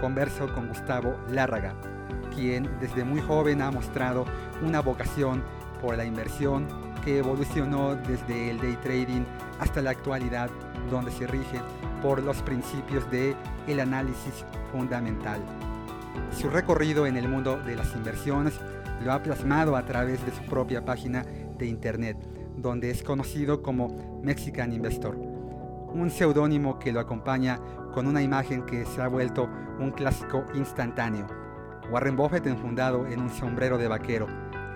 converso con Gustavo Lárraga, quien desde muy joven ha mostrado una vocación por la inversión que evolucionó desde el day trading hasta la actualidad, donde se rige por los principios de el análisis fundamental. Su recorrido en el mundo de las inversiones lo ha plasmado a través de su propia página de internet, donde es conocido como Mexican Investor, un seudónimo que lo acompaña con una imagen que se ha vuelto un clásico instantáneo. Warren Buffett enfundado en un sombrero de vaquero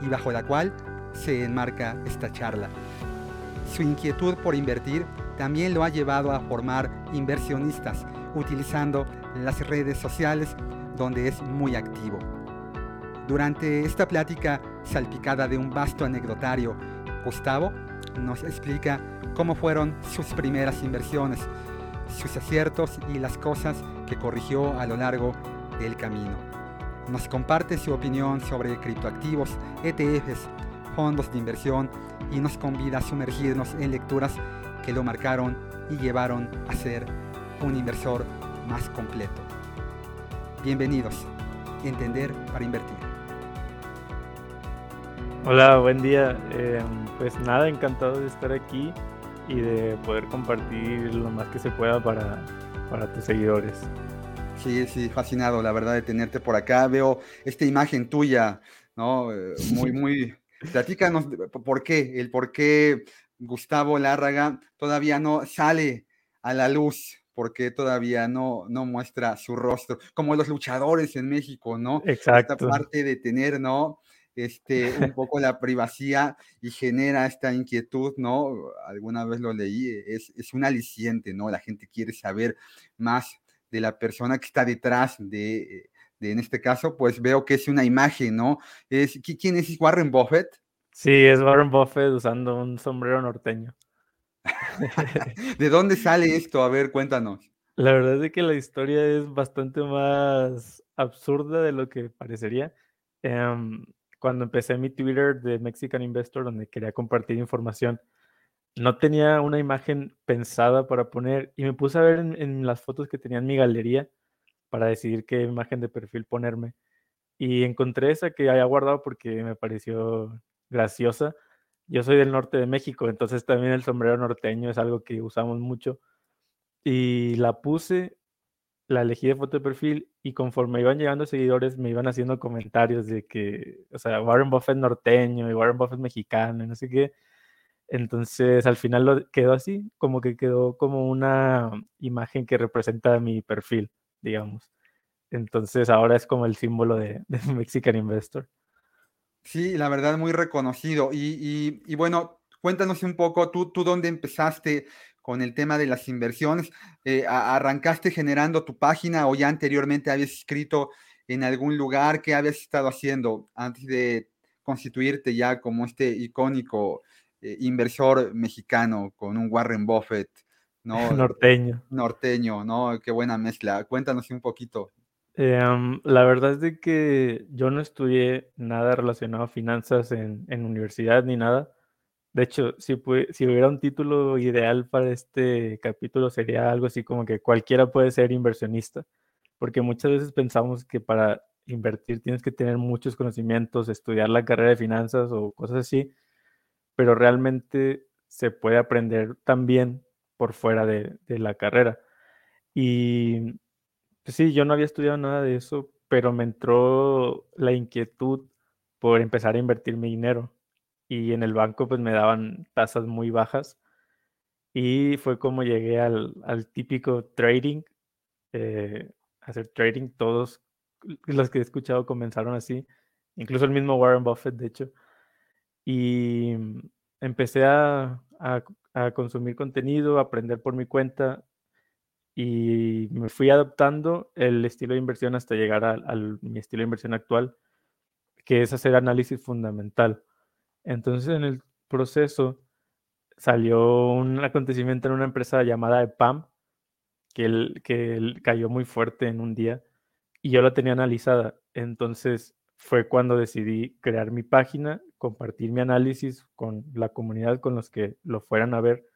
y bajo la cual se enmarca esta charla. Su inquietud por invertir también lo ha llevado a formar inversionistas utilizando las redes sociales donde es muy activo. Durante esta plática salpicada de un vasto anecdotario, Gustavo nos explica cómo fueron sus primeras inversiones, sus aciertos y las cosas que corrigió a lo largo del camino. Nos comparte su opinión sobre criptoactivos, ETFs, fondos de inversión y nos convida a sumergirnos en lecturas que lo marcaron y llevaron a ser un inversor más completo. Bienvenidos. Entender para invertir. Hola, buen día. Eh, pues nada, encantado de estar aquí y de poder compartir lo más que se pueda para, para tus seguidores. Sí, sí, fascinado, la verdad, de tenerte por acá. Veo esta imagen tuya, ¿no? Eh, muy, muy... Platícanos por qué, el por qué Gustavo Lárraga todavía no sale a la luz porque todavía no, no muestra su rostro, como los luchadores en México, ¿no? Exacto. Esta parte de tener, ¿no? Este, un poco la privacidad y genera esta inquietud, ¿no? Alguna vez lo leí, es, es un aliciente, ¿no? La gente quiere saber más de la persona que está detrás de, de, en este caso, pues veo que es una imagen, ¿no? Es, ¿Quién es Warren Buffett? Sí, es Warren Buffett usando un sombrero norteño. ¿De dónde sale esto? A ver, cuéntanos. La verdad es que la historia es bastante más absurda de lo que parecería. Um, cuando empecé mi Twitter de Mexican Investor, donde quería compartir información, no tenía una imagen pensada para poner y me puse a ver en, las fotos que tenía en mi galería para decidir qué imagen de perfil ponerme. Y encontré esa que había guardado porque me pareció graciosa yo soy del norte de México, entonces también el sombrero norteño es algo que usamos mucho. Y la puse, la elegí de foto de perfil y conforme iban llegando seguidores me iban haciendo comentarios de que, o sea, Warren Buffett norteño y Warren Buffett mexicano y no sé qué. Entonces al final lo quedó así, como que quedó como una imagen que representa mi perfil, digamos. Entonces ahora es como el símbolo de, Mexican Investor. Sí, la verdad, muy reconocido. Y, y, bueno, cuéntanos un poco, tú, tú dónde empezaste con el tema de las inversiones. Eh, ¿Arrancaste generando tu página o ya anteriormente habías escrito en algún lugar? ¿Qué habías estado haciendo antes de constituirte ya como este icónico eh, inversor mexicano con un Warren Buffett? ¿no? Norteño. Norteño, ¿no? Qué buena mezcla. Cuéntanos un poquito. Em, la verdad es de que yo no estudié nada relacionado a finanzas en, en universidad ni nada. De hecho, si, hubiera un título ideal para este capítulo sería algo así como que cualquiera puede ser inversionista, porque muchas veces pensamos que para invertir tienes que tener muchos conocimientos, estudiar la carrera de finanzas o cosas así, pero realmente se puede aprender también por fuera de, de la carrera. Y pues sí, yo no había estudiado nada de eso, pero me entró la inquietud por empezar a invertir mi dinero. Y en el banco pues me daban tasas muy bajas. Y fue como llegué al, al típico trading, eh, hacer trading. Todos los que he escuchado comenzaron así, incluso el mismo Warren Buffett, de hecho. Y empecé a, a, a consumir contenido, a aprender por mi cuenta y me fui adaptando el estilo de inversión hasta llegar a, mi estilo de inversión actual, que es hacer análisis fundamental. Entonces en el proceso salió un acontecimiento en una empresa llamada EPAM, que, que cayó muy fuerte en un día y yo la tenía analizada. Entonces fue cuando decidí crear mi página, compartir mi análisis con la comunidad, con los que lo fueran a ver.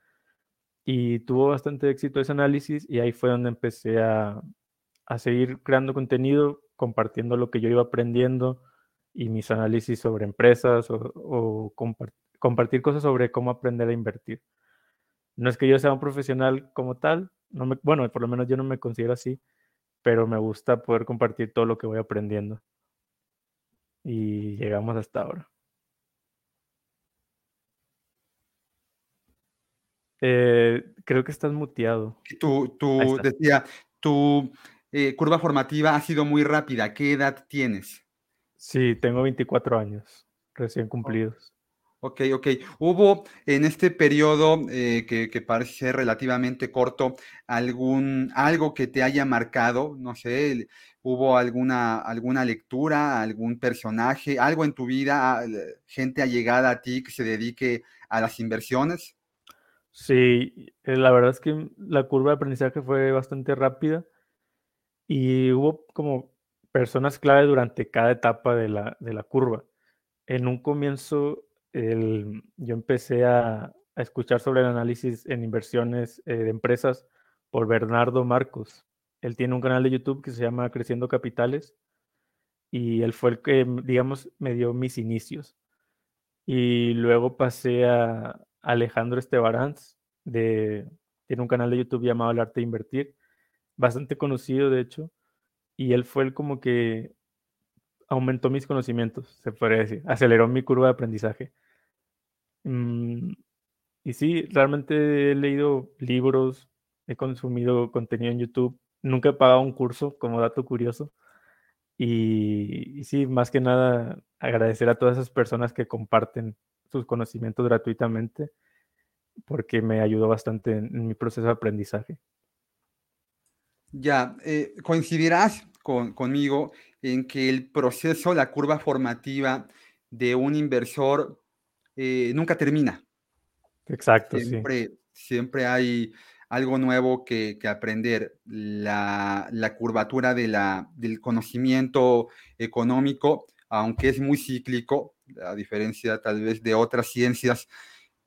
Y tuvo bastante éxito ese análisis y ahí fue donde empecé a, a seguir creando contenido, compartiendo lo que yo iba aprendiendo y mis análisis sobre empresas o, compartir cosas sobre cómo aprender a invertir. No es que yo sea un profesional como tal, no me, bueno, por lo menos yo no me considero así, pero me gusta poder compartir todo lo que voy aprendiendo. Y llegamos hasta ahora. Eh, creo que estás muteado. Tú, tú decía, tu eh, curva formativa ha sido muy rápida. ¿Qué edad tienes? Sí, tengo 24 años recién cumplidos. Ok, ok. ¿Hubo en este periodo eh, que, parece ser relativamente corto algún algo que te haya marcado? No sé, ¿hubo alguna, alguna lectura, algún personaje, algo en tu vida, gente allegada a ti que se dedique a las inversiones? Sí, eh, la verdad es que la curva de aprendizaje fue bastante rápida y hubo como personas clave durante cada etapa de la, de la curva. En un comienzo yo empecé a, escuchar sobre el análisis en inversiones eh, de empresas por Bernardo Marcos. Él tiene un canal de YouTube que se llama Creciendo Capitales y él fue el que, digamos, me dio mis inicios. Y luego pasé a Alejandro Estebaranz, de, tiene un canal de YouTube llamado El Arte de Invertir, bastante conocido de hecho, y él fue el como que aumentó mis conocimientos, se podría decir, aceleró mi curva de aprendizaje. Mm, y sí, realmente he leído libros, he consumido contenido en YouTube, nunca he pagado un curso como dato curioso. Y, sí, más que nada agradecer a todas esas personas que comparten sus conocimientos gratuitamente, porque me ayudó bastante en, mi proceso de aprendizaje. Ya, eh, coincidirás conmigo en que el proceso, la curva formativa de un inversor eh, nunca termina. Exacto, siempre, Siempre hay algo nuevo que, aprender. La, curvatura de la, del conocimiento económico, aunque es muy cíclico, a diferencia tal vez de otras ciencias,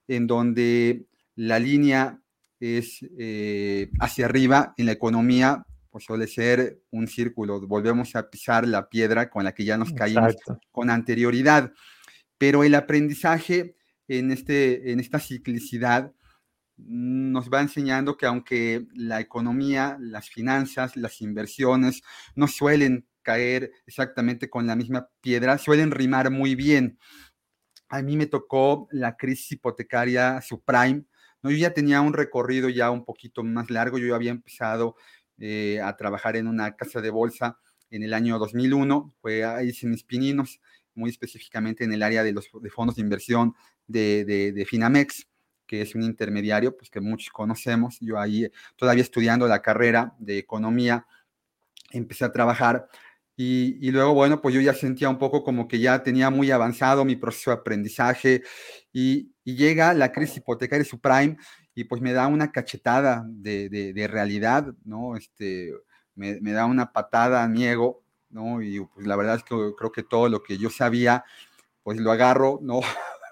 en donde la línea es eh, hacia arriba en la economía, pues suele ser un círculo. Volvemos a pisar la piedra con la que ya nos caímos con anterioridad pero el aprendizaje en, este, en esta ciclicidad nos va enseñando que aunque la economía, las finanzas, las inversiones no suelen caer exactamente con la misma piedra, suelen rimar muy bien. A mí me tocó la crisis hipotecaria subprime. ¿No? Yo ya tenía un recorrido ya un poquito más largo. Yo había empezado eh, a trabajar en una casa de bolsa en el año 2001. Fue ahí sin mis pininos muy específicamente en el área de los de fondos de inversión de, de, Finamex, que es un intermediario pues, que muchos conocemos. Yo ahí, todavía estudiando la carrera de economía, empecé a trabajar y, y, luego, bueno, pues yo ya sentía un poco como que ya tenía muy avanzado mi proceso de aprendizaje y, y llega la crisis hipotecaria subprime y pues me da una cachetada de, de, de realidad, ¿no? Este, me, me, da una patada a mi ego ¿no? Y pues la verdad es que creo que todo lo que yo sabía, pues lo agarro, ¿no?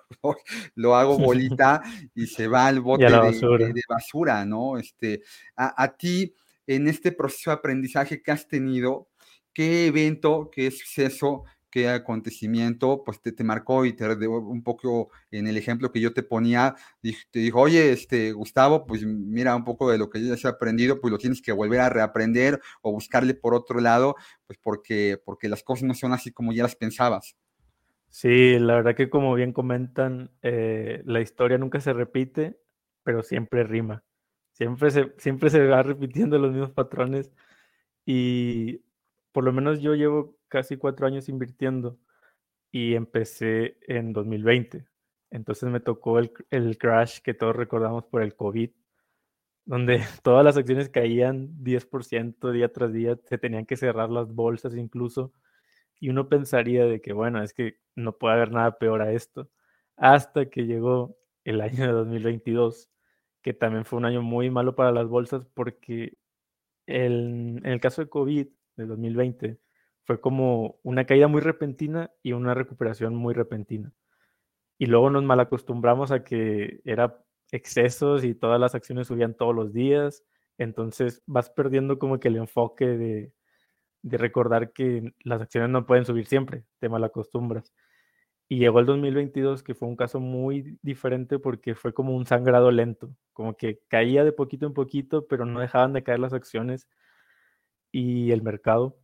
lo hago bolita y se va al bote de, basura. ¿no? Este, a, ti, en este proceso de aprendizaje que has tenido, ¿qué evento, qué suceso qué acontecimiento pues te, te marcó y te un poco en el ejemplo que yo te ponía, te dijo, oye, este, Gustavo, pues mira un poco de lo que ya has aprendido, pues lo tienes que volver a reaprender o buscarle por otro lado, pues porque, porque las cosas no son así como ya las pensabas. Sí, la verdad que como bien comentan, eh, la historia nunca se repite, pero siempre rima. Siempre se, siempre se va repitiendo los mismos patrones y por lo menos yo llevo casi cuatro años invirtiendo y empecé en 2020. Entonces me tocó el, crash que todos recordamos por el COVID donde todas las acciones caían 10% día tras día, se tenían que cerrar las bolsas incluso, y uno pensaría de que, bueno, es que no puede haber nada peor a esto, hasta que llegó el año de 2022, que también fue un año muy malo para las bolsas porque en el caso de COVID de 2020 fue como una caída muy repentina y una recuperación muy repentina. Y luego nos malacostumbramos a que era excesos y todas las acciones subían todos los días. Entonces vas perdiendo como que el enfoque de, de recordar que las acciones no pueden subir siempre, te malacostumbras. Y llegó el 2022, que fue un caso muy diferente porque fue como un sangrado lento, como que caía de poquito en poquito, pero no dejaban de caer las acciones y el mercado.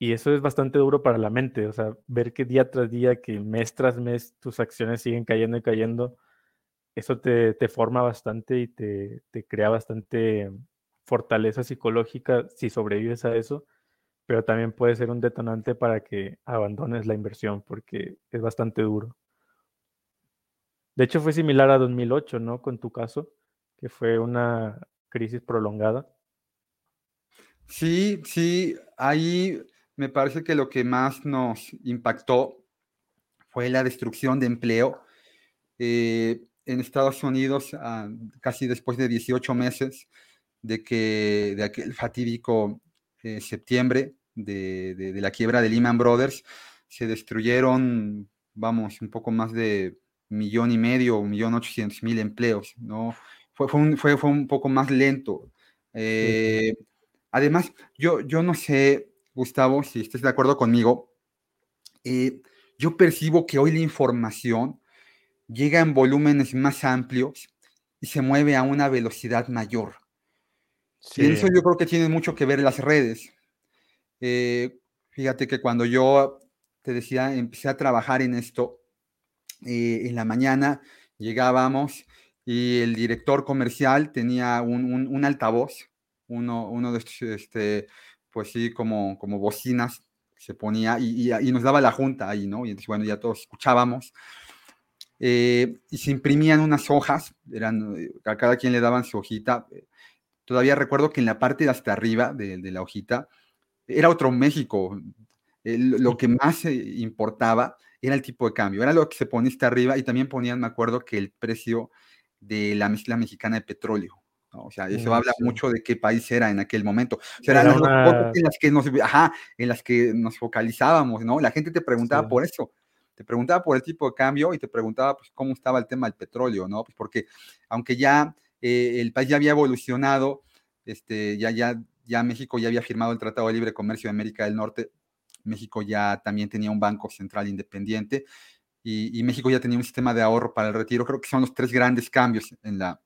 Y eso es bastante duro para la mente, o sea, ver que día tras día, que mes tras mes tus acciones siguen cayendo y cayendo, eso te, te forma bastante y te, te crea bastante fortaleza psicológica si sobrevives a eso pero también puede ser un detonante para que abandones la inversión porque es bastante duro. De hecho, fue similar a 2008, ¿no? Con tu caso, que fue una crisis prolongada. Sí, sí, ahí me parece que lo que más nos impactó fue la destrucción de empleo. Eh, en Estados Unidos, ah, casi después de 18 meses de que de aquel fatídico eh, septiembre, de, la quiebra de Lehman Brothers, se destruyeron, vamos, un poco más de millón y medio, un millón ochocientos mil empleos, ¿no? Fue, fue, un, fue, un poco más lento. Eh, además, yo, yo no sé, Gustavo, si estás de acuerdo conmigo, eh, yo percibo que hoy la información llega en volúmenes más amplios y se mueve a una velocidad mayor. Y eso yo creo que tiene mucho que ver las redes. Eh, fíjate que cuando yo te decía, empecé a trabajar en esto, eh, en la mañana llegábamos y el director comercial tenía un, altavoz, uno, uno de estos, este, pues sí, como, como bocinas, se ponía y, nos daba la junta ahí, ¿no? Y entonces, bueno, ya todos escuchábamos. Eh, y se imprimían unas hojas, eran, a cada quien le daban su hojita. Todavía recuerdo que en la parte de hasta arriba de, de la hojita era otro México. lo que más importaba era el tipo de cambio, era lo que se ponía hasta arriba y también ponían, me acuerdo, que el precio de la mezcla mexicana de petróleo. O sea, eso mm, habla mucho de qué país era en aquel momento. O sea, eran las en las que nos, en las que nos focalizábamos, ¿no? La gente te preguntaba por eso. Te preguntaba por el tipo de cambio y te preguntaba pues, cómo estaba el tema del petróleo, ¿no? Pues porque aunque ya eh, el país ya había evolucionado, este, ya, ya ya México ya había firmado el Tratado de Libre Comercio de América del Norte, México ya también tenía un banco central independiente y, México ya tenía un sistema de ahorro para el retiro. Creo que son los tres grandes cambios en la,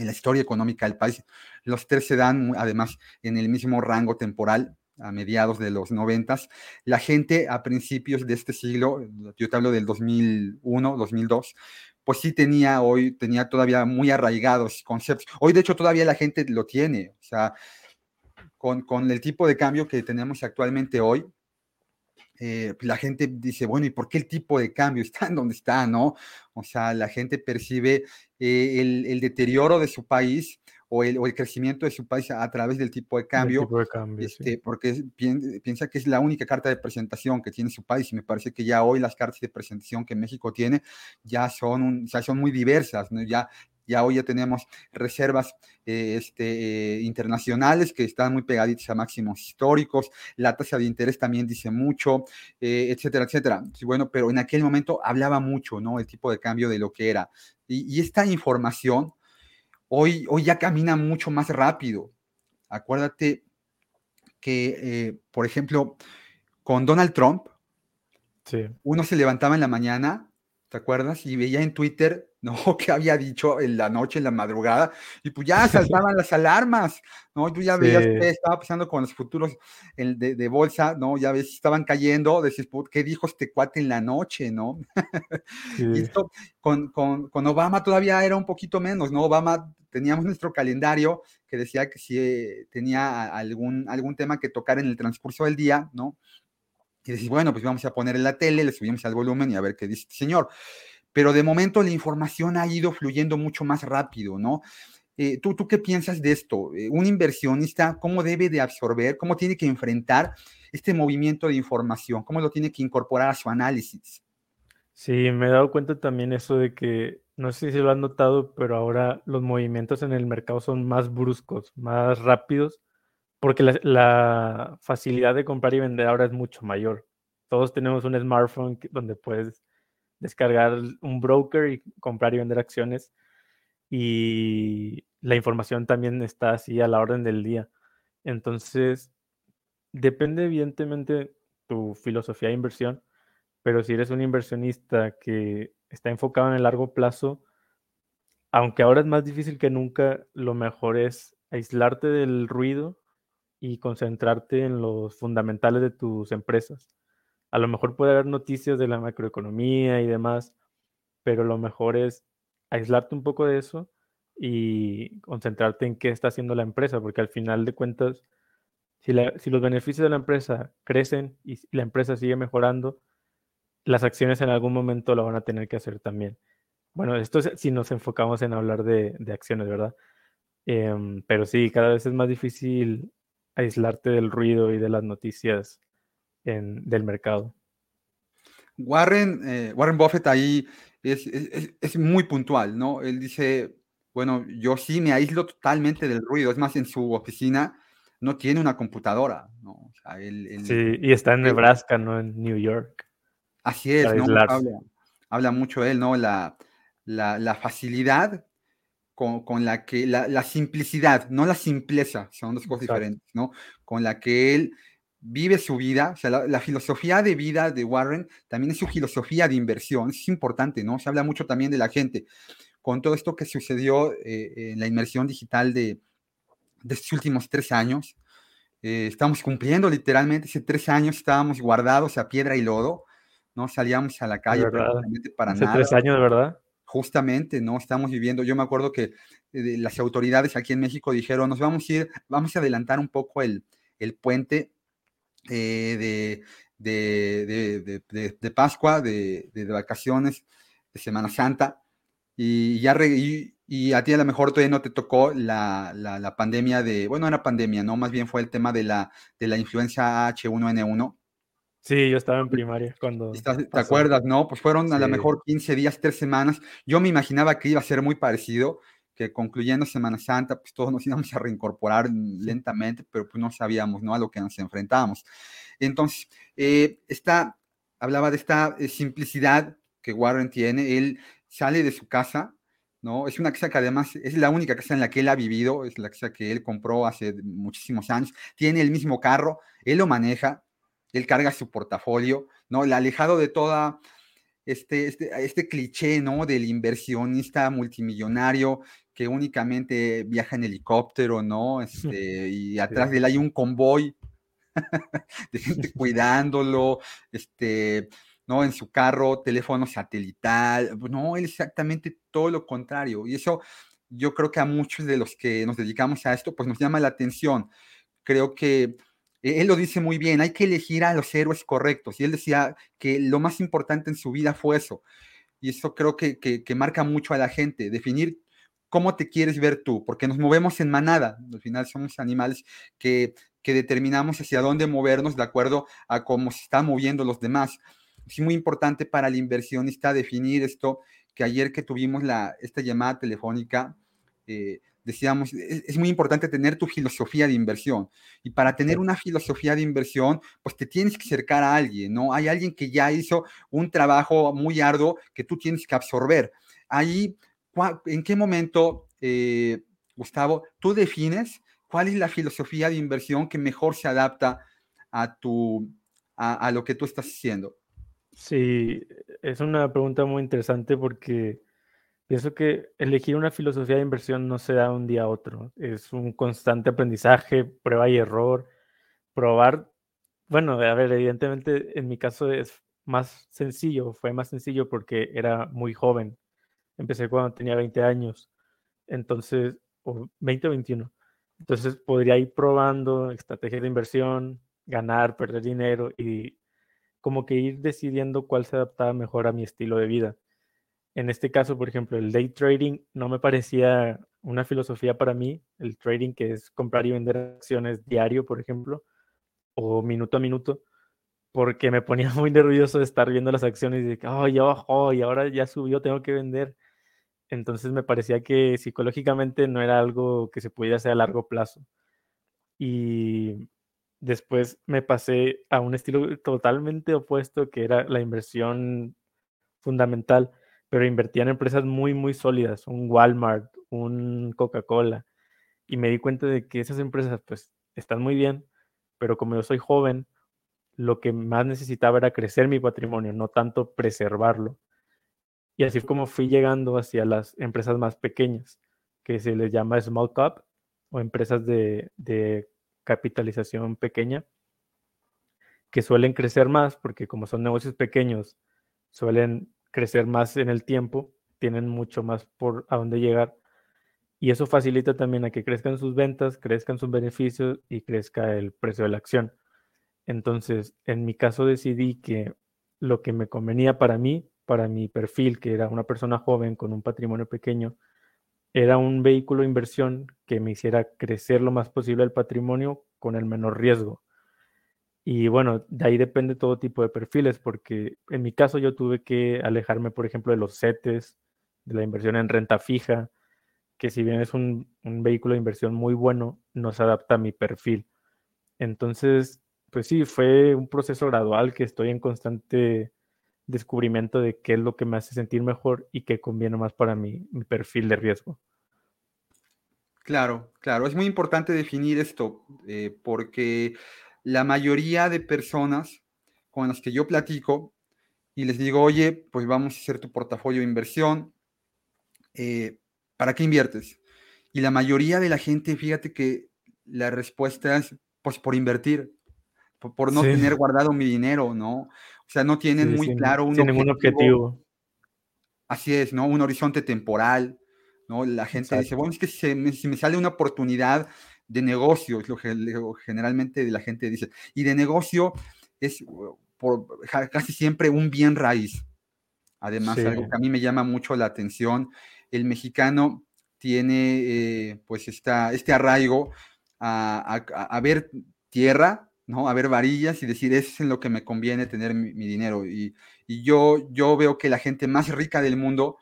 en la historia económica del país. Los tres se dan además en el mismo rango temporal a mediados de los noventas. La gente a principios de este siglo, yo te hablo del 2001, 2002, pues sí tenía hoy, tenía todavía muy arraigados conceptos. Hoy de hecho todavía la gente lo tiene, o sea, con, el tipo de cambio que tenemos actualmente hoy, eh, la gente dice, bueno, ¿y por qué el tipo de cambio está en donde está, no? O sea, la gente percibe eh, el, deterioro de su país o el, crecimiento de su país a, través del tipo de cambio, este, porque piensa que es la única carta de presentación que tiene su país y me parece que ya hoy las cartas de presentación que México tiene ya son, ya son muy diversas, ¿no? ya, ya hoy ya tenemos reservas eh, este, eh, internacionales que están muy pegaditas a máximos históricos, la tasa de interés también dice mucho, eh, etcétera, etcétera. bueno, pero en aquel momento hablaba mucho, ¿no? El tipo de cambio de lo que era. Y, esta información hoy, hoy ya camina mucho más rápido. Acuérdate que, por ejemplo, con Donald Trump, uno se levantaba en la mañana, ¿te acuerdas? Y veía en Twitter ¿no? Que había dicho en la noche, en la madrugada, y pues ya saltaban las alarmas, ¿no? Tú ya veías qué estaba pasando con los futuros de, de, bolsa, ¿no? Ya ves, estaban cayendo, decís, ¿qué dijo este cuate en la noche, ¿no? y esto con, con, con, Obama todavía era un poquito menos, ¿no? Obama teníamos nuestro calendario que decía que si eh, tenía algún, algún tema que tocar en el transcurso del día, ¿no? Y decís, bueno, pues vamos a poner en la tele, le subimos al volumen y a ver qué dice este señor pero de momento la información ha ido fluyendo mucho más rápido, ¿no? Eh, ¿tú, ¿Tú qué piensas de esto? Eh, un inversionista, ¿cómo debe de absorber, cómo tiene que enfrentar este movimiento de información? ¿Cómo lo tiene que incorporar a su análisis? Sí, me he dado cuenta también eso de que, no sé si lo han notado, pero ahora los movimientos en el mercado son más bruscos, más rápidos, porque la, la facilidad de comprar y vender ahora es mucho mayor. Todos tenemos un smartphone donde puedes descargar un broker y comprar y vender acciones y la información también está así a la orden del día. Entonces, depende evidentemente tu filosofía de inversión, pero si eres un inversionista que está enfocado en el largo plazo, aunque ahora es más difícil que nunca, lo mejor es aislarte del ruido y concentrarte en los fundamentales de tus empresas. A lo mejor puede haber noticias de la macroeconomía y demás, pero lo mejor es aislarte un poco de eso y concentrarte en qué está haciendo la empresa, porque al final de cuentas, si, los beneficios de la empresa crecen y la empresa sigue mejorando, las acciones en algún momento lo van a tener que hacer también. Bueno, esto es si nos enfocamos en hablar de, acciones, ¿verdad? Em, pero sí, cada vez es más difícil aislarte del ruido y de las noticias del mercado. Warren, eh, Warren Buffett ahí es, muy puntual, ¿no? Él dice, bueno, yo sí me aíslo totalmente del ruido, es más, en su oficina no tiene una computadora, ¿no? sí, y está en Nebraska, no en New York. Así es, ¿no? Habla, mucho él, ¿no? La, la, facilidad con, con, la que, la, la, simplicidad, no la simpleza, son dos cosas diferentes, ¿no? Con la que él vive su vida, o sea, la, filosofía de vida de Warren también es su filosofía de inversión, es importante, ¿no? Se habla mucho también de la gente. Con todo esto que sucedió eh, en la inmersión digital de, de estos últimos tres años, eh, estamos cumpliendo literalmente, hace tres años estábamos guardados a piedra y lodo, no salíamos a la calle para hace tres años, de verdad. Justamente, no estamos viviendo. Yo me acuerdo que eh, las autoridades aquí en México dijeron, nos vamos a ir, vamos a adelantar un poco el, el puente eh, de, de, Pascua, de, vacaciones, de Semana Santa, y ya y, a ti a lo mejor todavía no te tocó la, la, pandemia de, bueno, era pandemia, ¿no? Más bien fue el tema de la, de la influencia H1N1. Sí, yo estaba en primaria cuando. ¿Te acuerdas, no? Pues fueron a lo mejor 15 días, 3 semanas. Yo me imaginaba que iba a ser muy parecido que concluyendo Semana Santa, pues todos nos íbamos a reincorporar lentamente, pero pues no sabíamos, ¿no? A lo que nos enfrentábamos. Entonces, eh, esta, hablaba de esta eh, simplicidad que Warren tiene, él sale de su casa, ¿no? Es una casa que además es la única casa en la que él ha vivido, es la casa que él compró hace muchísimos años, tiene el mismo carro, él lo maneja, él carga su portafolio, ¿no? El alejado de toda este, este, este cliché, ¿no? Del inversionista multimillonario que únicamente viaja en helicóptero, ¿no? Este, y atrás de él hay un convoy de gente cuidándolo, este, ¿no? En su carro, teléfono satelital, no, él exactamente todo lo contrario. Y eso yo creo que a muchos de los que nos dedicamos a esto, pues nos llama la atención. Creo que él lo dice muy bien, hay que elegir a los héroes correctos. Y él decía que lo más importante en su vida fue eso. Y eso creo que, que, marca mucho a la gente, definir cómo te quieres ver tú, porque nos movemos en manada. Al final somos animales que, que determinamos hacia dónde movernos de acuerdo a cómo se están moviendo los demás. Es muy importante para el inversionista definir esto, que ayer que tuvimos la, esta llamada telefónica, eh, decíamos, es, muy importante tener tu filosofía de inversión. Y para tener una filosofía de inversión, pues te tienes que acercar a alguien, ¿no? Hay alguien que ya hizo un trabajo muy arduo que tú tienes que absorber. Ahí, ¿en qué momento, eh, Gustavo, tú defines cuál es la filosofía de inversión que mejor se adapta a, tu, a lo que tú estás haciendo? Sí, es una pregunta muy interesante porque Pienso que elegir una filosofía de inversión no se da un día a otro. Es un constante aprendizaje, prueba y error, probar. Bueno, a ver, evidentemente en mi caso es más sencillo, fue más sencillo porque era muy joven. Empecé cuando tenía 20 años, entonces, o 20 o 21. Entonces podría ir probando estrategias de inversión, ganar, perder dinero y como que ir decidiendo cuál se adaptaba mejor a mi estilo de vida. En este caso, por ejemplo, el day trading no me parecía una filosofía para mí, el trading que es comprar y vender acciones diario, por ejemplo, o minuto a minuto, porque me ponía muy nervioso de estar viendo las acciones y de que, oh, ya bajó y ahora ya subió, tengo que vender. Entonces me parecía que psicológicamente no era algo que se pudiera hacer a largo plazo. Y después me pasé a un estilo totalmente opuesto, que era la inversión fundamental, pero invertía en empresas muy, muy sólidas, un Walmart, un Coca-Cola. Y me di cuenta de que esas empresas pues están muy bien, pero como yo soy joven, lo que más necesitaba era crecer mi patrimonio, no tanto preservarlo. Y así como fui llegando hacia las empresas más pequeñas, que se les llama small cap o empresas de, de capitalización pequeña, que suelen crecer más porque como son negocios pequeños, suelen crecer más en el tiempo, tienen mucho más por a dónde llegar. Y eso facilita también a que crezcan sus ventas, crezcan sus beneficios y crezca el precio de la acción. Entonces, en mi caso decidí que lo que me convenía para mí, para mi perfil, que era una persona joven con un patrimonio pequeño, era un vehículo de inversión que me hiciera crecer lo más posible el patrimonio con el menor riesgo. Y bueno, de ahí depende todo tipo de perfiles, porque en mi caso yo tuve que alejarme, por ejemplo, de los CETES, de la inversión en renta fija, que si bien es un, vehículo de inversión muy bueno, no se adapta a mi perfil. Entonces, pues sí, fue un proceso gradual que estoy en constante descubrimiento de qué es lo que me hace sentir mejor y qué conviene más para mi, mi perfil de riesgo. Claro, claro, es muy importante definir esto eh, porque la mayoría de personas con las que yo platico y les digo, oye, pues vamos a hacer tu portafolio de inversión, eh, ¿para qué inviertes? Y la mayoría de la gente, fíjate que la respuesta es, pues por invertir por, no tener guardado mi dinero, ¿no? O sea, no tienen muy claro un, objetivo, objetivo. Así es, ¿no? Un horizonte temporal, ¿no? La gente dice, bueno, es que si me, sale una oportunidad de negocio, es lo que generalmente la gente dice, y de negocio es por, casi siempre un bien raíz. Además, algo que a mí me llama mucho la atención, el mexicano tiene eh, pues esta, este arraigo a, a ver tierra, ¿no? A ver varillas y decir, es en lo que me conviene tener mi, dinero. Y, yo, yo veo que la gente más rica del mundo,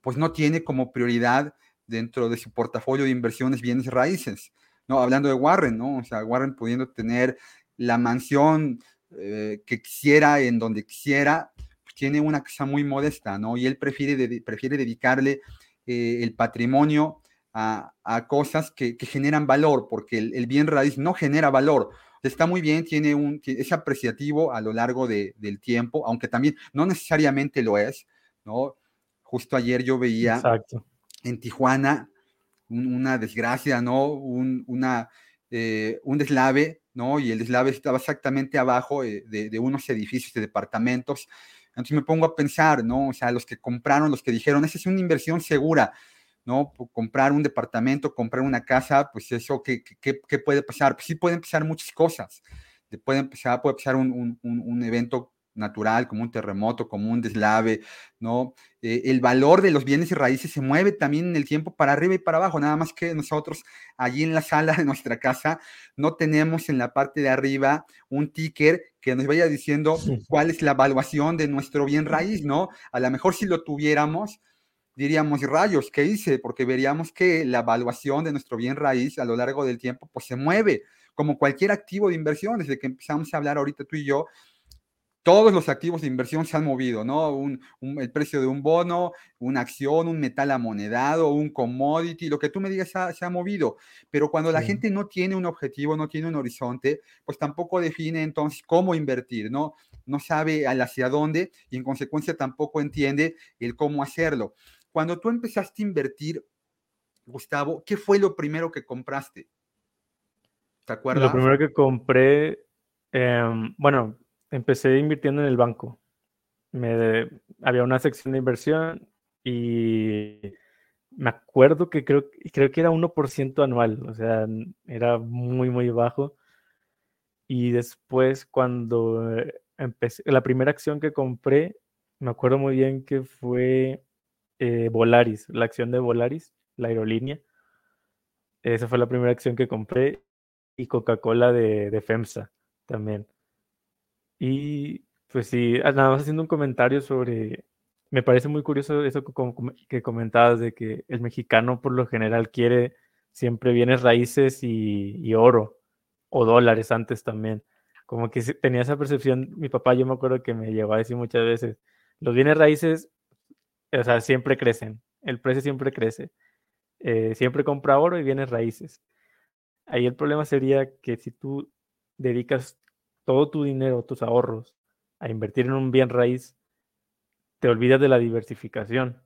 pues no tiene como prioridad dentro de su portafolio de inversiones bienes raíces, ¿no? Hablando de Warren, ¿no? O sea, Warren pudiendo tener la mansión eh, que quisiera, en donde quisiera, tiene una casa muy modesta, ¿no? Y él prefiere, prefiere dedicarle eh, el patrimonio a, cosas que, generan valor, porque el, bien raíz no genera valor está muy bien, tiene un, es apreciativo a lo largo del tiempo, aunque también no necesariamente lo es, ¿no? Justo ayer yo veía en Tijuana una desgracia, ¿no? Un, una, eh, un deslave, ¿no? Y el deslave estaba exactamente abajo de, de, unos edificios de departamentos. Entonces me pongo a pensar, ¿no? O sea, los que compraron, los que dijeron, esa es una inversión segura, ¿no? Comprar un departamento, comprar una casa, pues eso, ¿qué, qué, puede pasar? Pues sí pueden pasar muchas cosas. Puede empezar, puede pasar un, un, un evento natural, como un terremoto, como un deslave, ¿no? Eh, el valor de los bienes y raíces se mueve también en el tiempo para arriba y para abajo, nada más que nosotros allí en la sala de nuestra casa no tenemos en la parte de arriba un ticker que nos vaya diciendo cuál es la evaluación de nuestro bien raíz, ¿no? A lo mejor si lo tuviéramos, diríamos, rayos, ¿qué hice? Porque veríamos que la evaluación de nuestro bien raíz a lo largo del tiempo, pues se mueve, como cualquier activo de inversión, desde que empezamos a hablar ahorita tú y yo, todos los activos de inversión se han movido, ¿no? Un, el precio de un bono, una acción, un metal amonedado, un commodity, lo que tú me digas se ha movido. Pero cuando la gente no tiene un objetivo, no tiene un horizonte, pues tampoco define entonces cómo invertir, ¿no? No sabe hacia dónde y en consecuencia tampoco entiende el cómo hacerlo. Cuando tú empezaste a invertir, Gustavo, ¿qué fue lo primero que compraste? ¿Te acuerdas? Lo primero que compré, em, bueno, empecé invirtiendo en el banco. Me, había una sección de inversión y me acuerdo que creo, creo que era 1% anual, o sea, era muy, muy bajo. Y después cuando empecé, la primera acción que compré me acuerdo muy bien que fue eh, Volaris, la acción de Volaris, la aerolínea. Esa fue la primera acción que compré y Coca-Cola de, FEMSA también. Y pues sí, ah, nada más haciendo un comentario sobre, me parece muy curioso eso que, comentabas de que el mexicano por lo general quiere siempre bienes raíces y, oro o dólares antes también. Como que tenía esa percepción, mi papá yo me acuerdo que me llegó a decir muchas veces, los bienes raíces, o sea, siempre crecen, el precio siempre crece, eh, siempre compra oro y bienes raíces. Ahí el problema sería que si tú dedicas todo tu dinero, tus ahorros, a invertir en un bien raíz, te olvidas de la diversificación.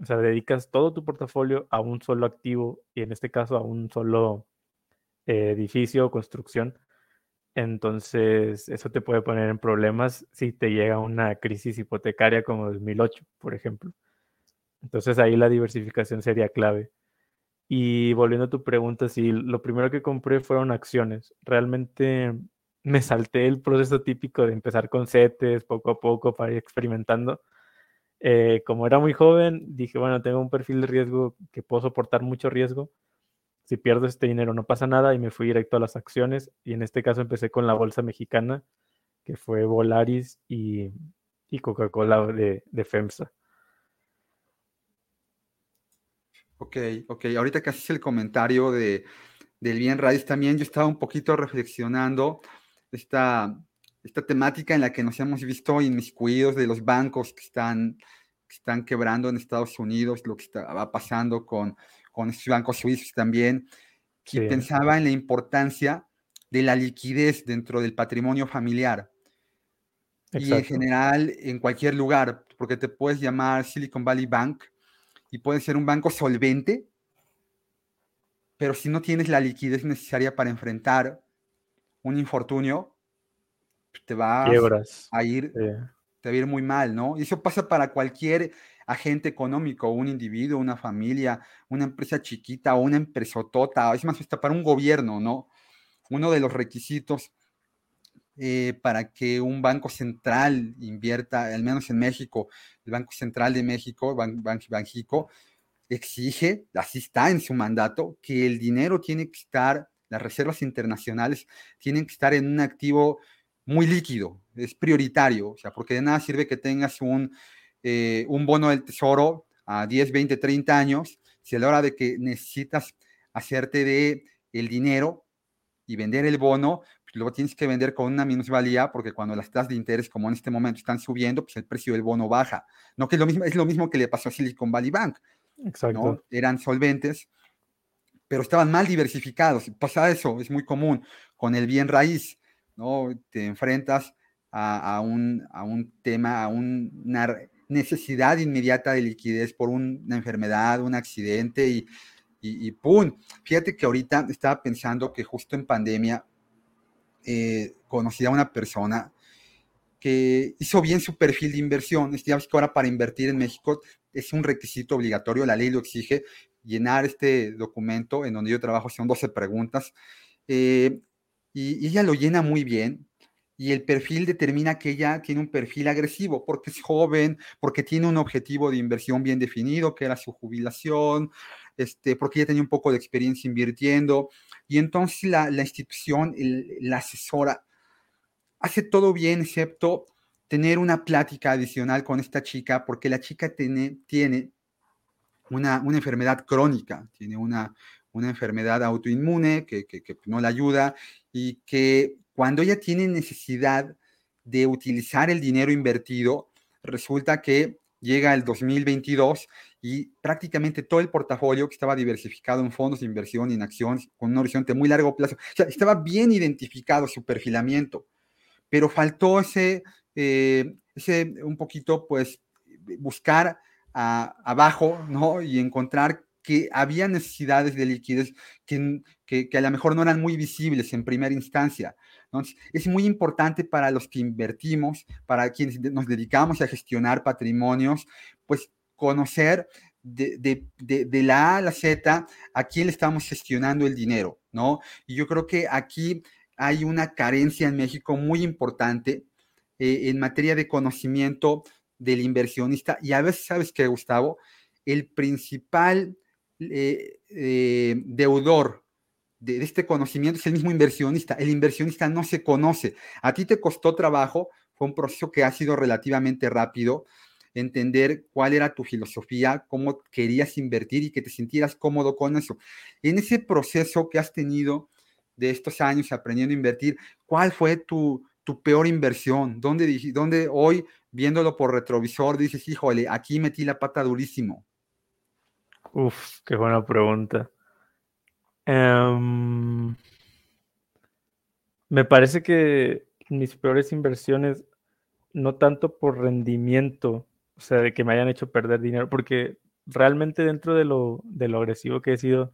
O sea, dedicas todo tu portafolio a un solo activo y en este caso a un solo eh, edificio o construcción. Entonces, eso te puede poner en problemas si te llega una crisis hipotecaria como 2008, por ejemplo. Entonces, ahí la diversificación sería clave. Y volviendo a tu pregunta, sí, lo primero que compré fueron acciones. Realmente me salté el proceso típico de empezar con CETES poco a poco para ir experimentando. Eh, como era muy joven, dije, bueno, tengo un perfil de riesgo que puedo soportar mucho riesgo si pierdo este dinero no pasa nada y me fui directo a las acciones y en este caso empecé con la bolsa mexicana que fue Volaris y, Coca-Cola de, FEMSA. Ok, ok. Ahorita que haces el comentario de, del bien raíz también, yo estaba un poquito reflexionando esta, esta temática en la que nos hemos visto inmiscuidos de los bancos que están, que están quebrando en Estados Unidos, lo que estaba pasando con con estos bancos suizos también, que pensaba en la importancia de la liquidez dentro del patrimonio familiar. Y en general, en cualquier lugar, porque te puedes llamar Silicon Valley Bank y puede ser un banco solvente, pero si no tienes la liquidez necesaria para enfrentar un infortunio, te vas a ir, te va a ir muy mal, ¿no? Y eso pasa para cualquier agente económico, un individuo, una familia, una empresa chiquita o una empresotota, es más, hasta para un gobierno, ¿no? Uno de los requisitos eh, para que un banco central invierta, al menos en México, el Banco Central de México, Ban, Banjico, exige, así está en su mandato, que el dinero tiene que estar, las reservas internacionales tienen que estar en un activo muy líquido, es prioritario, o sea, porque de nada sirve que tengas un eh, un bono del tesoro a 10, 20, 30 años, si a la hora de que necesitas hacerte de el dinero y vender el bono, pues luego tienes que vender con una minusvalía, porque cuando las tasas de interés, como en este momento, están subiendo, pues el precio del bono baja. No que es lo mismo, es lo mismo que le pasó a Silicon Valley Bank. Exacto. Eran solventes, pero estaban mal diversificados. Pasa eso, es muy común con el bien raíz, ¿no? Te enfrentas a, un, a un tema, a una necesidad inmediata de liquidez por una enfermedad, un accidente y, y, ¡pum! Fíjate que ahorita estaba pensando que justo en pandemia eh, conocí a una persona que hizo bien su perfil de inversión. Digamos que ahora para invertir en México es un requisito obligatorio, la ley lo exige, llenar este documento en donde yo trabajo, son 12 preguntas. Eh, y, y ella lo llena muy bien, y el perfil determina que ella tiene un perfil agresivo porque es joven, porque tiene un objetivo de inversión bien definido, que era su jubilación, este, porque ella tenía un poco de experiencia invirtiendo. Y entonces la, institución, la asesora, hace todo bien excepto tener una plática adicional con esta chica, porque la chica tiene, tiene una, una enfermedad crónica, tiene una, una enfermedad autoinmune que, que, no la ayuda y que cuando ella tiene necesidad de utilizar el dinero invertido, resulta que llega el 2022 y prácticamente todo el portafolio que estaba diversificado en fondos de inversión en acciones con un horizonte muy largo plazo, estaba bien identificado su perfilamiento, pero faltó ese, eh, ese un poquito, pues, buscar abajo, ¿no? Y encontrar que había necesidades de liquidez que, que, a lo mejor no eran muy visibles en primera instancia. Entonces, es muy importante para los que invertimos, para quienes nos dedicamos a gestionar patrimonios, pues conocer de, la A a la Z a quién le estamos gestionando el dinero, ¿no? Y yo creo que aquí hay una carencia en México muy importante eh, en materia de conocimiento del inversionista. Y a veces, ¿sabes qué, Gustavo? El principal eh, eh, deudor de, este conocimiento es el mismo inversionista. El inversionista no se conoce. A ti te costó trabajo, fue un proceso que ha sido relativamente rápido, entender cuál era tu filosofía, cómo querías invertir y que te sintieras cómodo con eso. En ese proceso que has tenido de estos años aprendiendo a invertir, ¿cuál fue tu, tu peor inversión? ¿Dónde, ¿Dónde hoy, viéndolo por retrovisor, dices, híjole, aquí metí la pata durísimo? Uf, qué buena pregunta. Em, me parece que mis peores inversiones, no tanto por rendimiento, o sea, de que me hayan hecho perder dinero, porque realmente dentro de lo, de lo agresivo que he sido,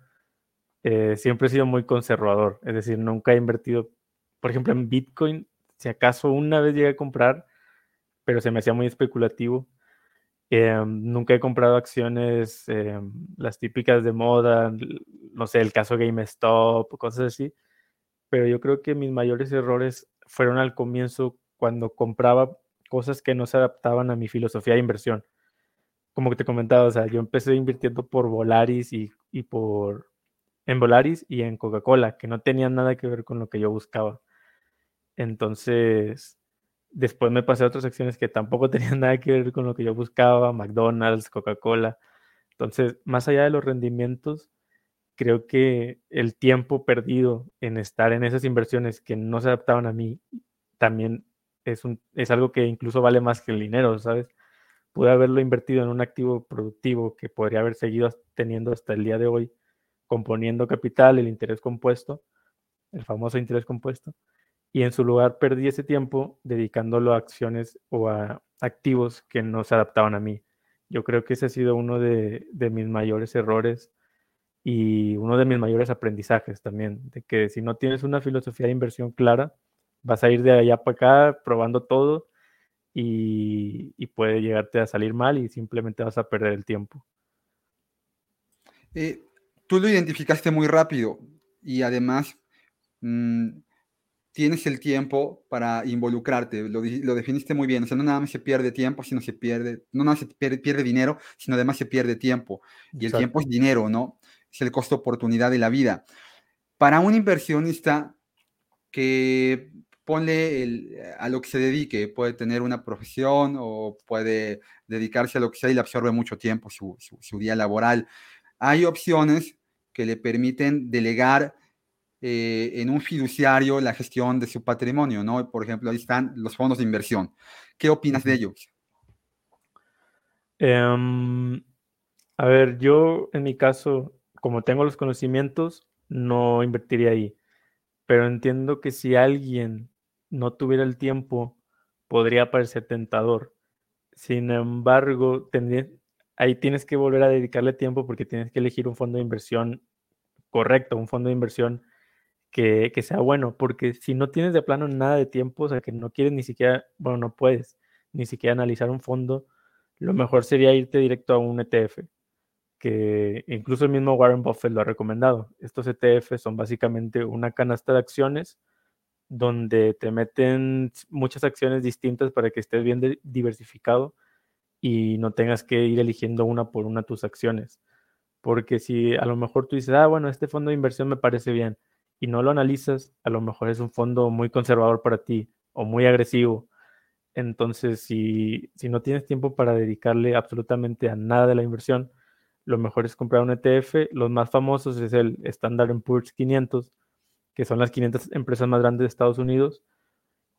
eh, siempre he sido muy conservador. Es decir, nunca he invertido, por ejemplo, en Bitcoin, si acaso una vez llegué a comprar, pero se me hacía muy especulativo. Em, nunca he comprado acciones, em, las típicas de moda, no sé, el caso GameStop, cosas así. Pero yo creo que mis mayores errores fueron al comienzo cuando compraba cosas que no se adaptaban a mi filosofía de inversión. Como te comentaba, o sea, yo empecé invirtiendo por Volaris y, y por en Volaris y en Coca-Cola, que no tenían nada que ver con lo que yo buscaba. Entonces, Después me pasé a otras acciones que tampoco tenían nada que ver con lo que yo buscaba, McDonald's, Coca-Cola. Entonces, más allá de los rendimientos, creo que el tiempo perdido en estar en esas inversiones que no se adaptaban a mí también es, un, es algo que incluso vale más que el dinero, ¿sabes? Pude haberlo invertido en un activo productivo que podría haber seguido teniendo hasta el día de hoy, componiendo capital, el interés compuesto, el famoso interés compuesto, y en su lugar perdí ese tiempo dedicándolo a acciones o a activos que no se adaptaban a mí. Yo creo que ese ha sido uno de, mis mayores errores y uno de mis mayores aprendizajes también, de que si no tienes una filosofía de inversión clara, vas a ir de allá para acá probando todo y, puede llegarte a salir mal y simplemente vas a perder el tiempo. Eh, tú lo identificaste muy rápido y además mm, tienes el tiempo para involucrarte, lo, definiste muy bien, o sea, no nada más se pierde tiempo, sino se pierde, no nada más se pierde, dinero, sino además se pierde tiempo, y el tiempo es dinero, ¿no? Es el costo oportunidad de la vida. Para un inversionista que pone a lo que se dedique, puede tener una profesión o puede dedicarse a lo que sea y le absorbe mucho tiempo su, su día laboral, hay opciones que le permiten delegar eh, en un fiduciario la gestión de su patrimonio, ¿no? Por ejemplo, ahí están los fondos de inversión. ¿Qué opinas de ellos? Em, a ver, yo en mi caso, como tengo los conocimientos, no invertiría ahí. Pero entiendo que si alguien no tuviera el tiempo, podría parecer tentador. Sin embargo, ahí tienes que volver a dedicarle tiempo porque tienes que elegir un fondo de inversión correcto, un fondo de inversión que, sea bueno, porque si no tienes de plano nada de tiempo, o sea, que no quieres ni siquiera, bueno, no puedes ni siquiera analizar un fondo, lo mejor sería irte directo a un ETF, que incluso el mismo Warren Buffett lo ha recomendado. Estos ETF son básicamente una canasta de acciones donde te meten muchas acciones distintas para que estés bien diversificado y no tengas que ir eligiendo una por una tus acciones. Porque si a lo mejor tú dices, ah, bueno, este fondo de inversión me parece bien, y no lo analizas, a lo mejor es un fondo muy conservador para ti o muy agresivo. Entonces, si, si no tienes tiempo para dedicarle absolutamente a nada de la inversión, lo mejor es comprar un ETF. Los más famosos es el Standard Poor's 500, que son las 500 empresas más grandes de Estados Unidos.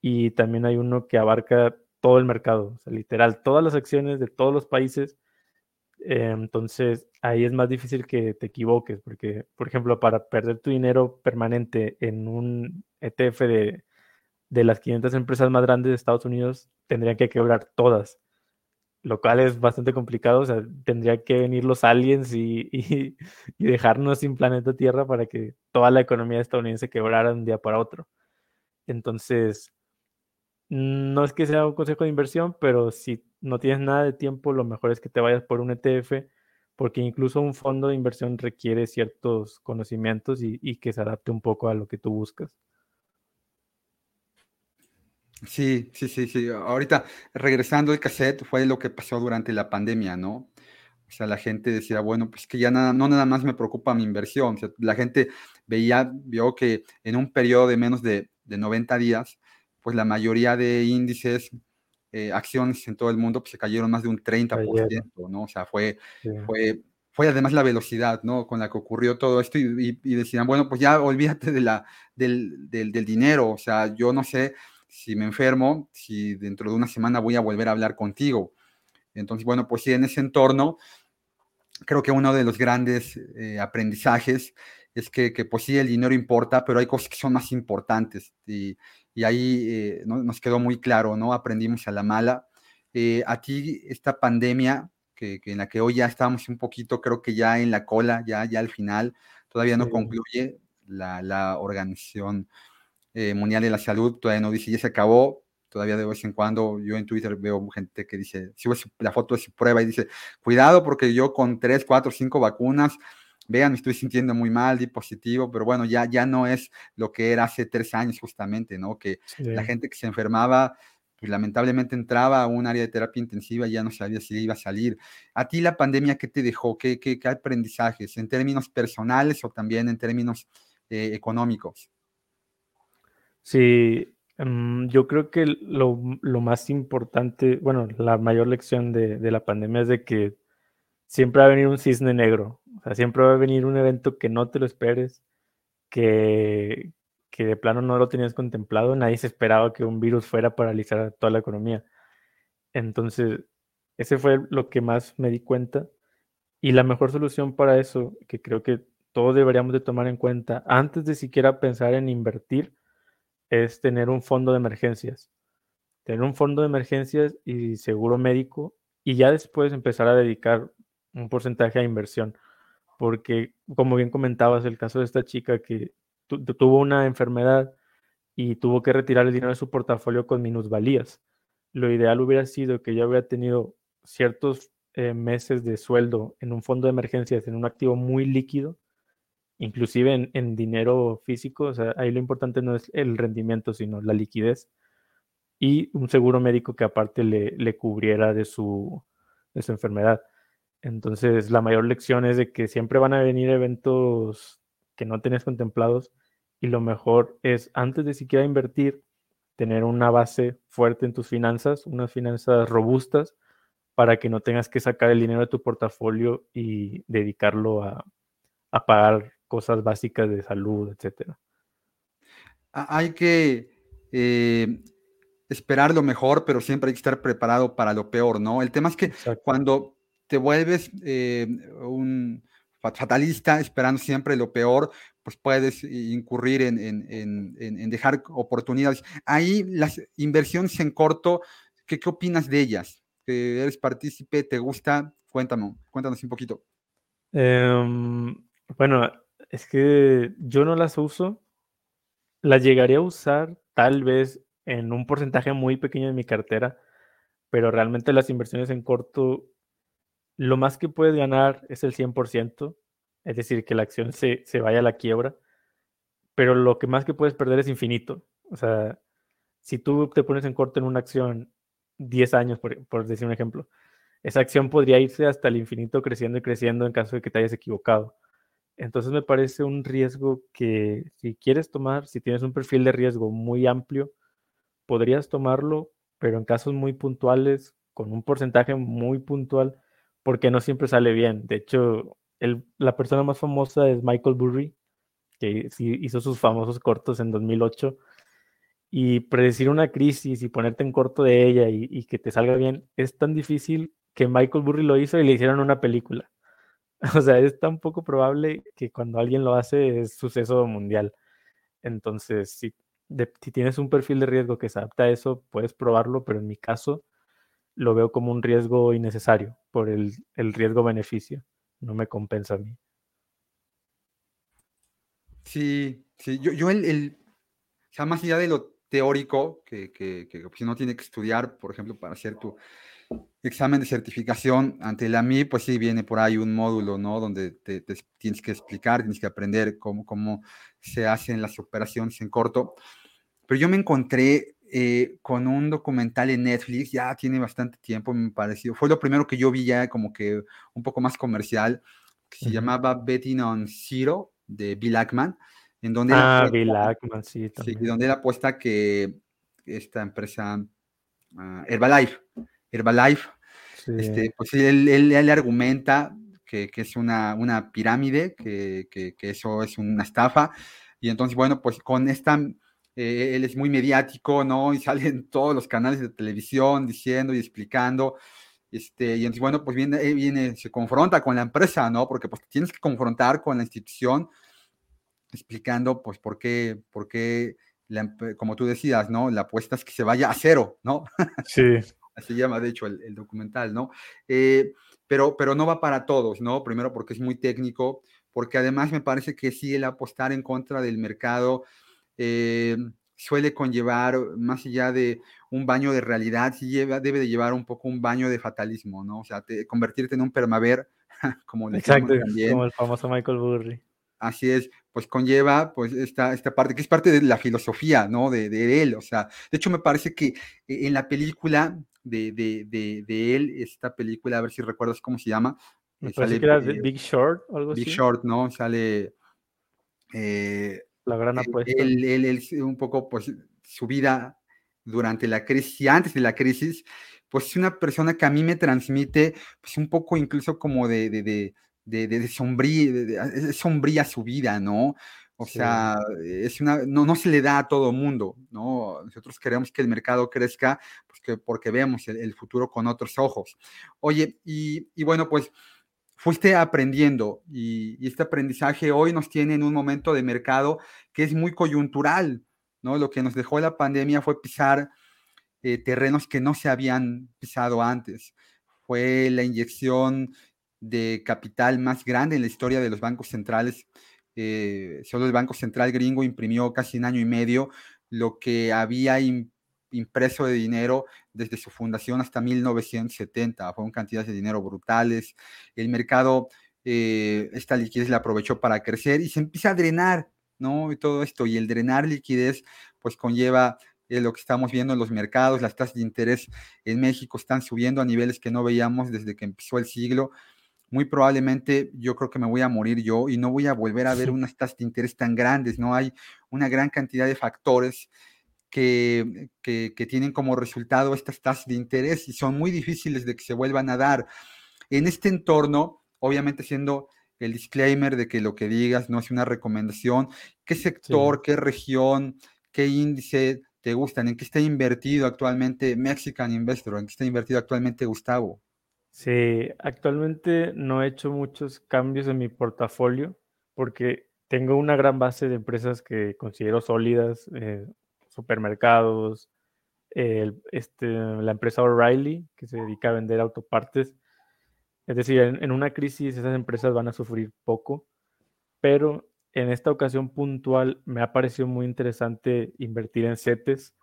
Y también hay uno que abarca todo el mercado, o sea, literal, todas las acciones de todos los países eh, entonces, ahí es más difícil que te equivoques, porque, por ejemplo, para perder tu dinero permanente en un ETF de, de las 500 empresas más grandes de Estados Unidos, tendrían que quebrar todas, lo cual es bastante complicado. O sea, tendría que venir los aliens y, y, dejarnos sin planeta Tierra para que toda la economía estadounidense quebrara de un día para otro. Entonces, no es que sea un consejo de inversión, pero si no tienes nada de tiempo, lo mejor es que te vayas por un ETF, porque incluso un fondo de inversión requiere ciertos conocimientos y, que se adapte un poco a lo que tú buscas. Sí, sí, sí, sí. Ahorita, regresando al cassette, fue lo que pasó durante la pandemia, ¿no? O sea, la gente decía, bueno, pues que ya nada, no nada más me preocupa mi inversión. O sea, la gente veía, vio que en un periodo de menos de, de 90 días, pues la mayoría de índices, eh, acciones en todo el mundo, pues se cayeron más de un 30%, ¿no? O sea, fue, fue, fue además la velocidad, ¿no? Con la que ocurrió todo esto y, decían, bueno, pues ya olvídate de la, del, del, del dinero, o sea, yo no sé si me enfermo, si dentro de una semana voy a volver a hablar contigo. Entonces, bueno, pues sí, en ese entorno, creo que uno de los grandes eh, aprendizajes es que, que, pues sí, el dinero importa, pero hay cosas que son más importantes. Y, y ahí eh, nos quedó muy claro, ¿no? Aprendimos a la mala. Eh, a ti, esta pandemia, que, que, en la que hoy ya estamos un poquito, creo que ya en la cola, ya, ya al final, todavía no concluye la, la organización eh, Mundial de la Salud todavía no dice, ya se acabó. Todavía de vez en cuando yo en Twitter veo gente que dice, sube la foto de su prueba y dice, cuidado porque yo con tres, cuatro, cinco vacunas, vean, me estoy sintiendo muy mal, di positivo, pero bueno, ya, ya no es lo que era hace tres años justamente, ¿no? Que la gente que se enfermaba, pues lamentablemente entraba a un área de terapia intensiva y ya no sabía si iba a salir. ¿A ti la pandemia qué te dejó? ¿Qué, qué, qué aprendizajes en términos personales o también en términos eh, económicos? Sí, mm, yo creo que lo, más importante, bueno, la mayor lección de, la pandemia es de que siempre va a venir un cisne negro, o sea, siempre va a venir un evento que no te lo esperes, que, que de plano no lo tenías contemplado, nadie se esperaba que un virus fuera a paralizar toda la economía. Entonces, ese fue lo que más me di cuenta. Y la mejor solución para eso, que creo que todos deberíamos de tomar en cuenta, antes de siquiera pensar en invertir, es tener un fondo de emergencias. Tener un fondo de emergencias y seguro médico y ya después empezar a dedicar un porcentaje a inversión. Porque, como bien comentabas, el caso de esta chica que tuvo una enfermedad y tuvo que retirar el dinero de su portafolio con minusvalías. Lo ideal hubiera sido que ella hubiera tenido ciertos eh, meses de sueldo en un fondo de emergencias, en un activo muy líquido, inclusive en, dinero físico, o sea, ahí lo importante no es el rendimiento, sino la liquidez y un seguro médico que aparte le, cubriera de su, de su enfermedad. Entonces, la mayor lección es de que siempre van a venir eventos que no tenés contemplados y lo mejor es, antes de siquiera invertir, tener una base fuerte en tus finanzas, unas finanzas robustas, para que no tengas que sacar el dinero de tu portafolio y dedicarlo a, a pagar cosas básicas de salud, etcétera. Hay que eh, esperar lo mejor, pero siempre hay que estar preparado para lo peor, ¿no? El tema es que cuando te vuelves eh, un fatalista, esperando siempre lo peor, pues puedes incurrir en, en, dejar oportunidades. Ahí las inversiones en corto, ¿qué, qué opinas de ellas? ¿Que ¿Eres partícipe? ¿Te gusta? Cuéntanos, cuéntanos un poquito. Em, bueno, es que yo no las uso. Las llegaría a usar tal vez en un porcentaje muy pequeño de mi cartera, pero realmente las inversiones en corto, lo más que puedes ganar es el 100%, es decir, que la acción se, se vaya a la quiebra, pero lo que más que puedes perder es infinito. O sea, si tú te pones en corto en una acción 10 años, por, por decir un ejemplo, esa acción podría irse hasta el infinito creciendo y creciendo en caso de que te hayas equivocado. Entonces me parece un riesgo que si quieres tomar, si tienes un perfil de riesgo muy amplio, podrías tomarlo, pero en casos muy puntuales, con un porcentaje muy puntual, porque no siempre sale bien. De hecho, la persona más famosa es Michael Burry, que hizo sus famosos cortos en 2008. Y predecir una crisis y ponerte en corto de ella y, que te salga bien es tan difícil que Michael Burry lo hizo y le hicieron una película. O sea, es tan poco probable que cuando alguien lo hace es suceso mundial. Entonces, si, si tienes un perfil de riesgo que se adapta a eso, puedes probarlo, pero en mi caso lo veo como un riesgo innecesario por el, riesgo-beneficio. No me compensa a mí. Sí, sí, yo, yo el, el, sea, más allá de lo teórico, que, que, que si no tiene que estudiar, por ejemplo, para hacer tu, examen de certificación ante la MI, pues sí viene por ahí un módulo, ¿no? Donde te, tienes que explicar, tienes que aprender cómo, cómo se hacen las operaciones en corto. Pero yo me encontré eh, con un documental en Netflix, ya tiene bastante tiempo, me pareció. Fue lo primero que yo vi ya como que un poco más comercial, que se llamaba Betting on Zero, de Bill Ackman, en donde... Ah, Bill Ackman, sí, también. Sí, donde él apuesta que esta empresa uh, Herbalife, Herbalife, este, pues él, él, argumenta que, que es una, una pirámide, que, que, que, eso es una estafa, y entonces, bueno, pues con esta, eh, él es muy mediático, ¿no? Y sale en todos los canales de televisión diciendo y explicando, este, y entonces, bueno, pues viene, eh, viene, se confronta con la empresa, ¿no? Porque pues tienes que confrontar con la institución, explicando, pues, por qué, por qué como tú decías, ¿no? La apuesta es que se vaya a cero, ¿no? Sí. Así llama, de hecho, el, documental, ¿no? Eh, pero, pero no va para todos, ¿no? Primero porque es muy técnico, porque además me parece que sí el apostar en contra del mercado eh, suele conllevar, más allá de un baño de realidad, sí lleva, debe de llevar un poco un baño de fatalismo, ¿no? O sea, convertirte en un permaver, como le Exacto, también. como el famoso Michael Burry. Así es, pues conlleva pues esta, esta parte, que es parte de la filosofía, ¿no? De, de él, o sea, de hecho me parece que e, en la película de, de, de él, esta película, a ver si recuerdas cómo se llama. Me eh, parece que era Big Short o algo Big Short, ¿no? Sale... Eh, la gran eh, apuesta. Él, él, él, un poco, pues, su vida durante la crisis y antes de la crisis, pues es una persona que a mí me transmite, pues, un poco incluso como de, de de, de, sombría, sombría su vida, ¿no? O sea, es una, no, no se le da a todo mundo, ¿no? Nosotros queremos que el mercado crezca pues que, porque vemos el, futuro con otros ojos. Oye, y, y bueno, pues fuiste aprendiendo y, este aprendizaje hoy nos tiene en un momento de mercado que es muy coyuntural, ¿no? Lo que nos dejó la pandemia fue pisar eh, terrenos que no se habían pisado antes. Fue la inyección de capital más grande en la historia de los bancos centrales. Eh, solo el Banco Central gringo imprimió casi un año y medio lo que había impreso de dinero desde su fundación hasta 1970. Fueron cantidades de dinero brutales. El mercado, eh, esta liquidez la aprovechó para crecer y se empieza a drenar, ¿no? Y todo esto. Y el drenar liquidez, pues conlleva eh, lo que estamos viendo en los mercados. Las tasas de interés en México están subiendo a niveles que no veíamos desde que empezó el siglo muy probablemente yo creo que me voy a morir yo y no voy a volver a ver unas tasas de interés tan grandes, ¿no? Hay una gran cantidad de factores que, que, tienen como resultado estas tasas de interés y son muy difíciles de que se vuelvan a dar. En este entorno, obviamente siendo el disclaimer de que lo que digas no es una recomendación, ¿qué sector, qué región, qué índice te gustan? ¿En qué está invertido actualmente Mexican Investor? ¿En qué está invertido actualmente Gustavo? Sí, actualmente no he hecho muchos cambios en mi portafolio porque tengo una gran base de empresas que considero sólidas, eh, supermercados, este, la empresa O'Reilly, que se dedica a vender autopartes. Es decir, en, una crisis esas empresas van a sufrir poco, pero en esta ocasión puntual me ha parecido muy interesante invertir en CETES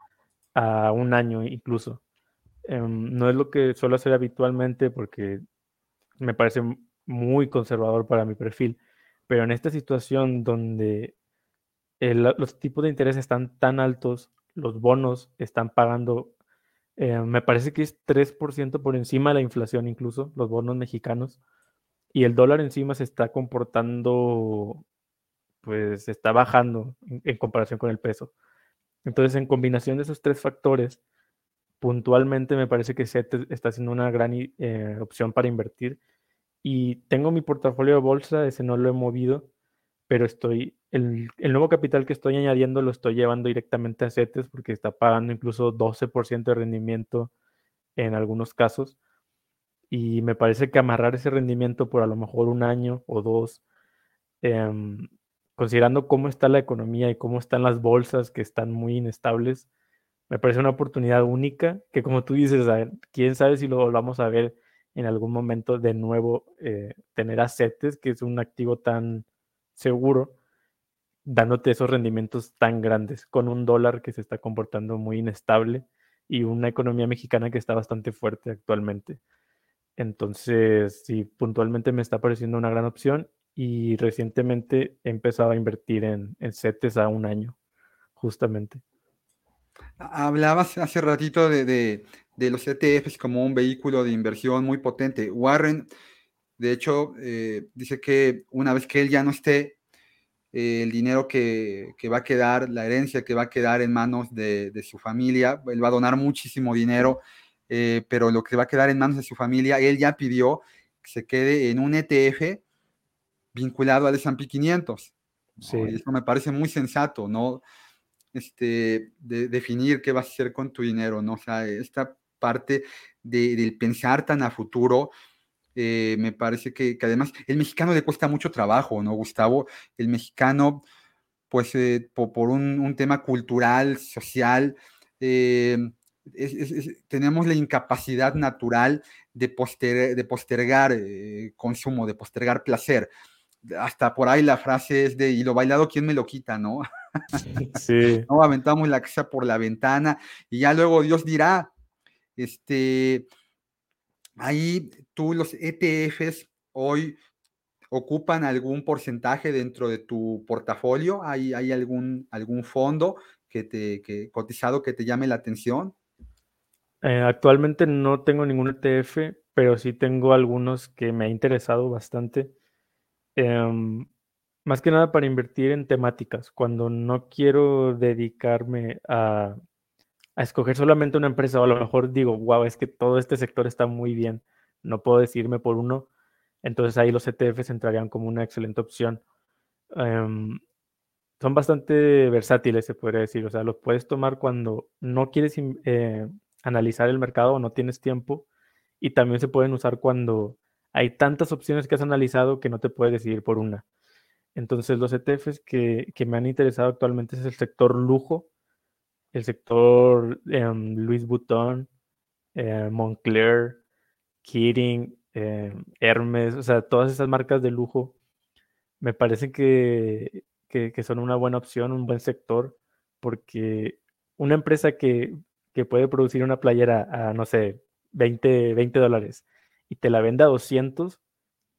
a un año incluso. Em, no es lo que suelo hacer habitualmente porque me parece muy conservador para mi perfil, pero en esta situación donde los tipos de interés están tan altos, los bonos están pagando, eh, me parece que es 3% por encima de la inflación incluso, los bonos mexicanos, y el dólar encima se está comportando, pues está bajando en comparación con el peso. Entonces, en combinación de esos tres factores, puntualmente me parece que SET está siendo una gran eh, opción para invertir. Y tengo mi portafolio de bolsa, ese no lo he movido, pero estoy, el, nuevo capital que estoy añadiendo lo estoy llevando directamente a CETES porque está pagando incluso 12% de rendimiento en algunos casos. Y me parece que amarrar ese rendimiento por a lo mejor un año o dos, em, considerando cómo está la economía y cómo están las bolsas que están muy inestables, me parece una oportunidad única que como tú dices, quién sabe si lo volvamos a ver en algún momento de nuevo, eh, tener CETES, que es un activo tan seguro, dándote esos rendimientos tan grandes, con un dólar que se está comportando muy inestable y una economía mexicana que está bastante fuerte actualmente. Entonces, sí, puntualmente me está pareciendo una gran opción y recientemente he empezado a invertir en, en CETES a un año, justamente. Hablabas hace ratito de, los ETFs como un vehículo de inversión muy potente. Warren, de hecho, eh, dice que una vez que él ya no esté, eh, el dinero que, va a quedar, la herencia que va a quedar en manos de, su familia, él va a donar muchísimo dinero, eh, pero lo que va a quedar en manos de su familia, él ya pidió que se quede en un ETF vinculado al S&P 500. Sí. eso me parece muy sensato, ¿no? Este, de definir qué vas a hacer con tu dinero, ¿no? O sea, esta parte de, del pensar tan a futuro, eh, me parece que, además el mexicano le cuesta mucho trabajo, ¿no, Gustavo? El mexicano, pues eh, por, un, tema cultural, social, eh, tenemos la incapacidad natural de, de postergar consumo, de postergar placer. Hasta por ahí la frase es de, y lo bailado, ¿quién me lo quita, no? Sí. no, aventamos la casa por la ventana y ya luego Dios dirá, este, ahí tú los ETFs hoy ocupan algún porcentaje dentro de tu portafolio? ¿Hay, hay algún, algún fondo que te, cotizado que te llame la atención? Eh, actualmente no tengo ningún ETF, pero sí tengo algunos que me ha interesado bastante. Em, más que nada para invertir en temáticas, cuando no quiero dedicarme a, a escoger solamente una empresa, o a lo mejor digo, wow, es que todo este sector está muy bien no puedo decirme por uno, entonces ahí los ETFs entrarían como una excelente opción. Em, son bastante versátiles, se podría decir, o sea, los puedes tomar cuando no quieres eh, analizar el mercado o no tienes tiempo, y también se pueden usar cuando hay tantas opciones que has analizado que no te puedes decidir por una. Entonces, los ETFs que, me han interesado actualmente es el sector lujo, el sector em, Louis Vuitton, eh, Moncler, Kirin, eh, Hermes, o sea, todas esas marcas de lujo, me parece que, son una buena opción, un buen sector, porque una empresa que, puede producir una playera a, no sé, 20, 20 dólares y te la venda a 200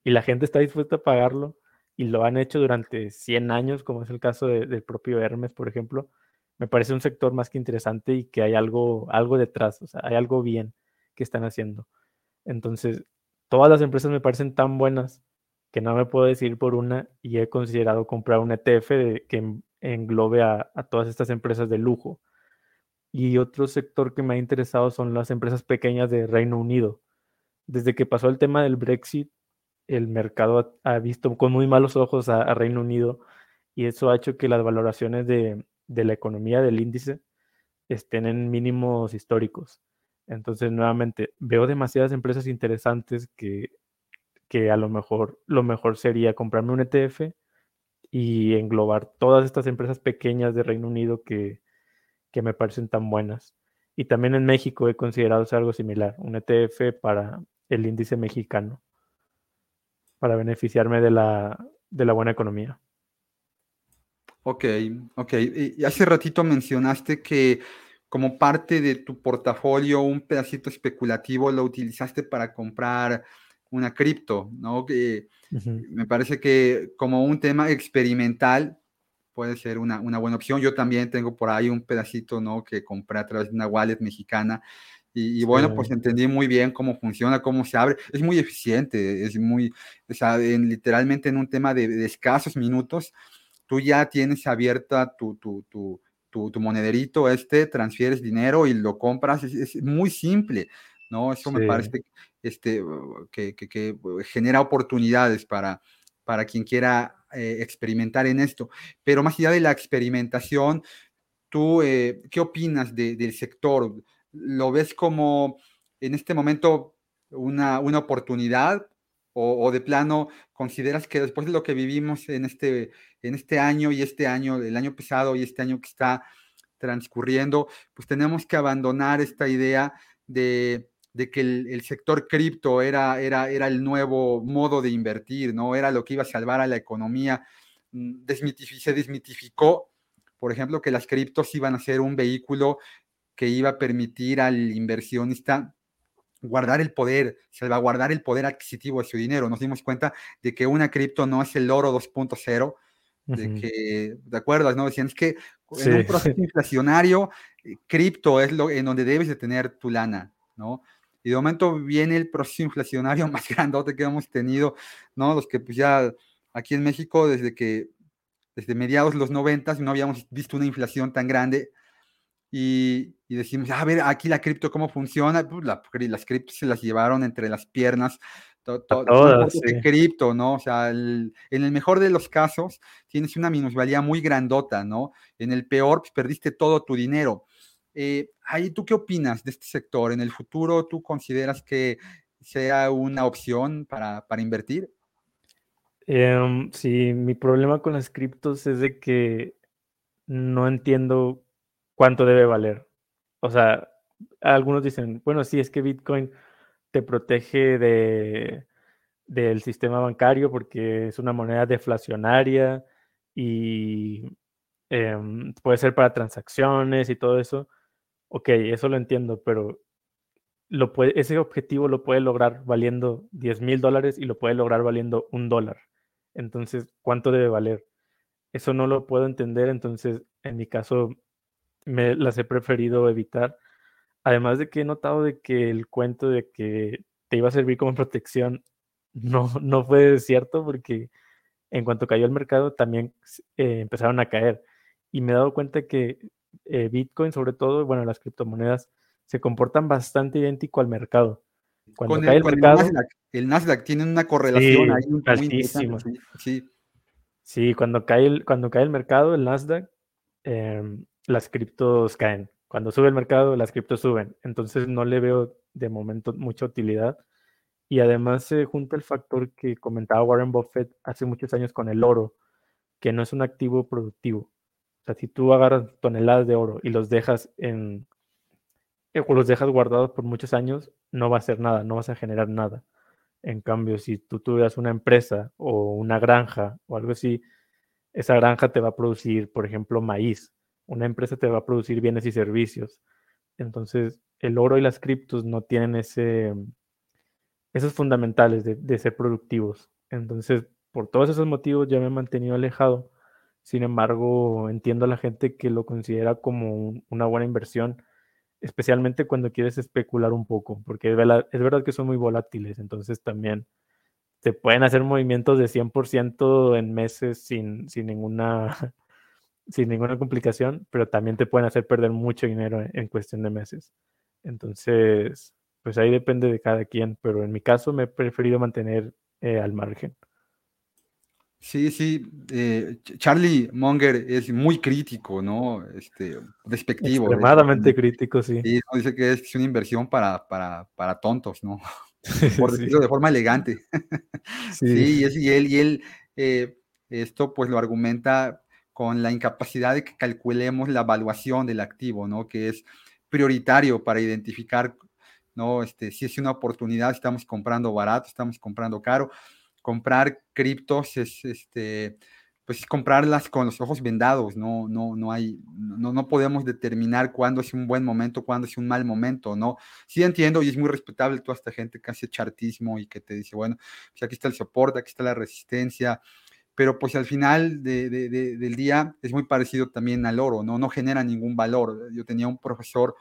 y la gente está dispuesta a pagarlo y lo han hecho durante 100 años, como es el caso del propio Hermes, por ejemplo, me parece un sector más que interesante y que hay algo, algo detrás, o sea, hay algo bien que están haciendo. Entonces, todas las empresas me parecen tan buenas que no me puedo decidir por una y he considerado comprar un ETF que englobe a, todas estas empresas de lujo. Y otro sector que me ha interesado son las empresas pequeñas de Reino Unido. Desde que pasó el tema del Brexit, el mercado ha, visto con muy malos ojos a, Reino Unido y eso ha hecho que las valoraciones de la economía del índice estén en mínimos históricos. Entonces, nuevamente, veo demasiadas empresas interesantes que, que a lo mejor lo mejor sería comprarme un ETF y englobar todas estas empresas pequeñas de Reino Unido que, que me parecen tan buenas. Y también en México he considerado algo similar, un ETF para el índice mexicano, para beneficiarme de la, de la buena economía. Ok, ok. Y hace ratito mencionaste que como parte de tu portafolio, un pedacito especulativo lo utilizaste para comprar una cripto, ¿no? Que Me parece que como un tema experimental puede ser una, buena opción. Yo también tengo por ahí un pedacito, ¿no? Que compré a través de una wallet mexicana. Y, bueno, pues entendí muy bien cómo funciona, cómo se abre. Es muy eficiente, es muy, o sea, literalmente en un tema de, escasos minutos, tú ya tienes abierta tu, tu, tu tu, monederito este, transfieres dinero y lo compras, es, muy simple, ¿no? Eso me parece este, que, que, genera oportunidades para, para quien quiera eh, experimentar en esto. Pero más allá de la experimentación, ¿tú eh, qué opinas del sector? ¿Lo ves como en este momento una, una oportunidad o, de plano consideras que después de lo que vivimos en este, en este año y este año, el año pasado y este año que está transcurriendo, pues tenemos que abandonar esta idea de, que el, sector cripto era, era, era el nuevo modo de invertir, ¿no? Era lo que iba a salvar a la economía. Mm, se desmitificó, por ejemplo, que las criptos iban a ser un vehículo que iba a permitir al inversionista guardar el poder, salvaguardar el poder adquisitivo de su dinero. Nos dimos cuenta de que una cripto no es el oro 2.0, de que, ¿de acuerdo? ¿no? Decían, es que en un proceso inflacionario cripto es lo en donde debes de tener tu lana, ¿no? Y de momento viene el proceso inflacionario más grandote que hemos tenido, ¿no? Los que pues ya aquí en México desde que, desde mediados de los noventas no habíamos visto una inflación tan grande y, decimos, a ver, aquí la cripto, ¿cómo funciona? Pues las criptos se las llevaron entre las piernas, todo cripto, ¿no? O sea, en el mejor de los casos tienes una minusvalía muy grandota, ¿no? En el peor, pues perdiste todo tu dinero. Eh, ahí, ¿tú qué opinas de este sector? ¿En el futuro tú consideras que sea una opción para, para invertir? Em, sí, mi problema con las criptos es de que no entiendo cuánto debe valer. O sea, algunos dicen, bueno, sí, es que Bitcoin te protege de, del sistema bancario porque es una moneda deflacionaria y em, puede ser para transacciones y todo eso. Ok, eso lo entiendo, pero lo puede, ese objetivo lo puede lograr valiendo 10 mil dólares y lo puede lograr valiendo un dólar. Entonces, ¿cuánto debe valer? Eso no lo puedo entender, entonces, en mi caso, me las he preferido evitar. Además de que he notado de que el cuento de que te iba a servir como protección no, no fue cierto porque en cuanto cayó el mercado también eh, empezaron a caer. Y me he dado cuenta que eh, Bitcoin, sobre todo, bueno, las criptomonedas, se comportan bastante idéntico al mercado. Cuando cae el, mercado. El Nasdaq, tiene una correlación ahí altísima. Sí, sí. cuando, cae el, cuando cae el mercado, el Nasdaq, em, las criptos caen. Cuando sube el mercado, las criptos suben. Entonces no le veo de momento mucha utilidad. Y además se junta el factor que comentaba Warren Buffett hace muchos años con el oro, que no es un activo productivo. O sea, si tú agarras toneladas de oro y los dejas en eh, o los dejas guardados por muchos años, no va a hacer nada, no vas a generar nada. En cambio, si tú tuvieras una empresa o una granja o algo así, esa granja te va a producir, por ejemplo, maíz una empresa te va a producir bienes y servicios. Entonces, el oro y las criptos no tienen ese, esos fundamentales de, ser productivos. Entonces, por todos esos motivos ya me he mantenido alejado. Sin embargo, entiendo a la gente que lo considera como una buena inversión, especialmente cuando quieres especular un poco, porque es verdad, es verdad que son muy volátiles, entonces también se pueden hacer movimientos de 100% en meses sin, sin ninguna sin ninguna complicación, pero también te pueden hacer perder mucho dinero en, cuestión de meses. Entonces, pues ahí depende de cada quien, pero en mi caso me he preferido mantener eh, al margen. Sí, sí, eh, Charlie Munger es muy crítico, ¿no? Este, despectivo. Extremadamente crítico, sí. Y dice que es una inversión para, para, para tontos, ¿no? Por decirlo de forma elegante. Sí, y, él, y él eh, esto pues lo argumenta con la incapacidad de que calculemos la evaluación del activo, ¿no? Que es prioritario para identificar, ¿no? Este, si es una oportunidad, estamos comprando barato, estamos comprando caro. Comprar criptos es, este, pues comprarlas con los ojos vendados, no, no, no hay, no, no podemos determinar cuándo es un buen momento, cuándo es un mal momento, ¿no? Sí entiendo y es muy respetable toda esta gente que hace chartismo y que te dice, bueno, pues aquí está el soporte, aquí está la resistencia, pero pues al final del día es muy parecido también al oro, ¿no? No genera ningún valor. Yo tenía un profesor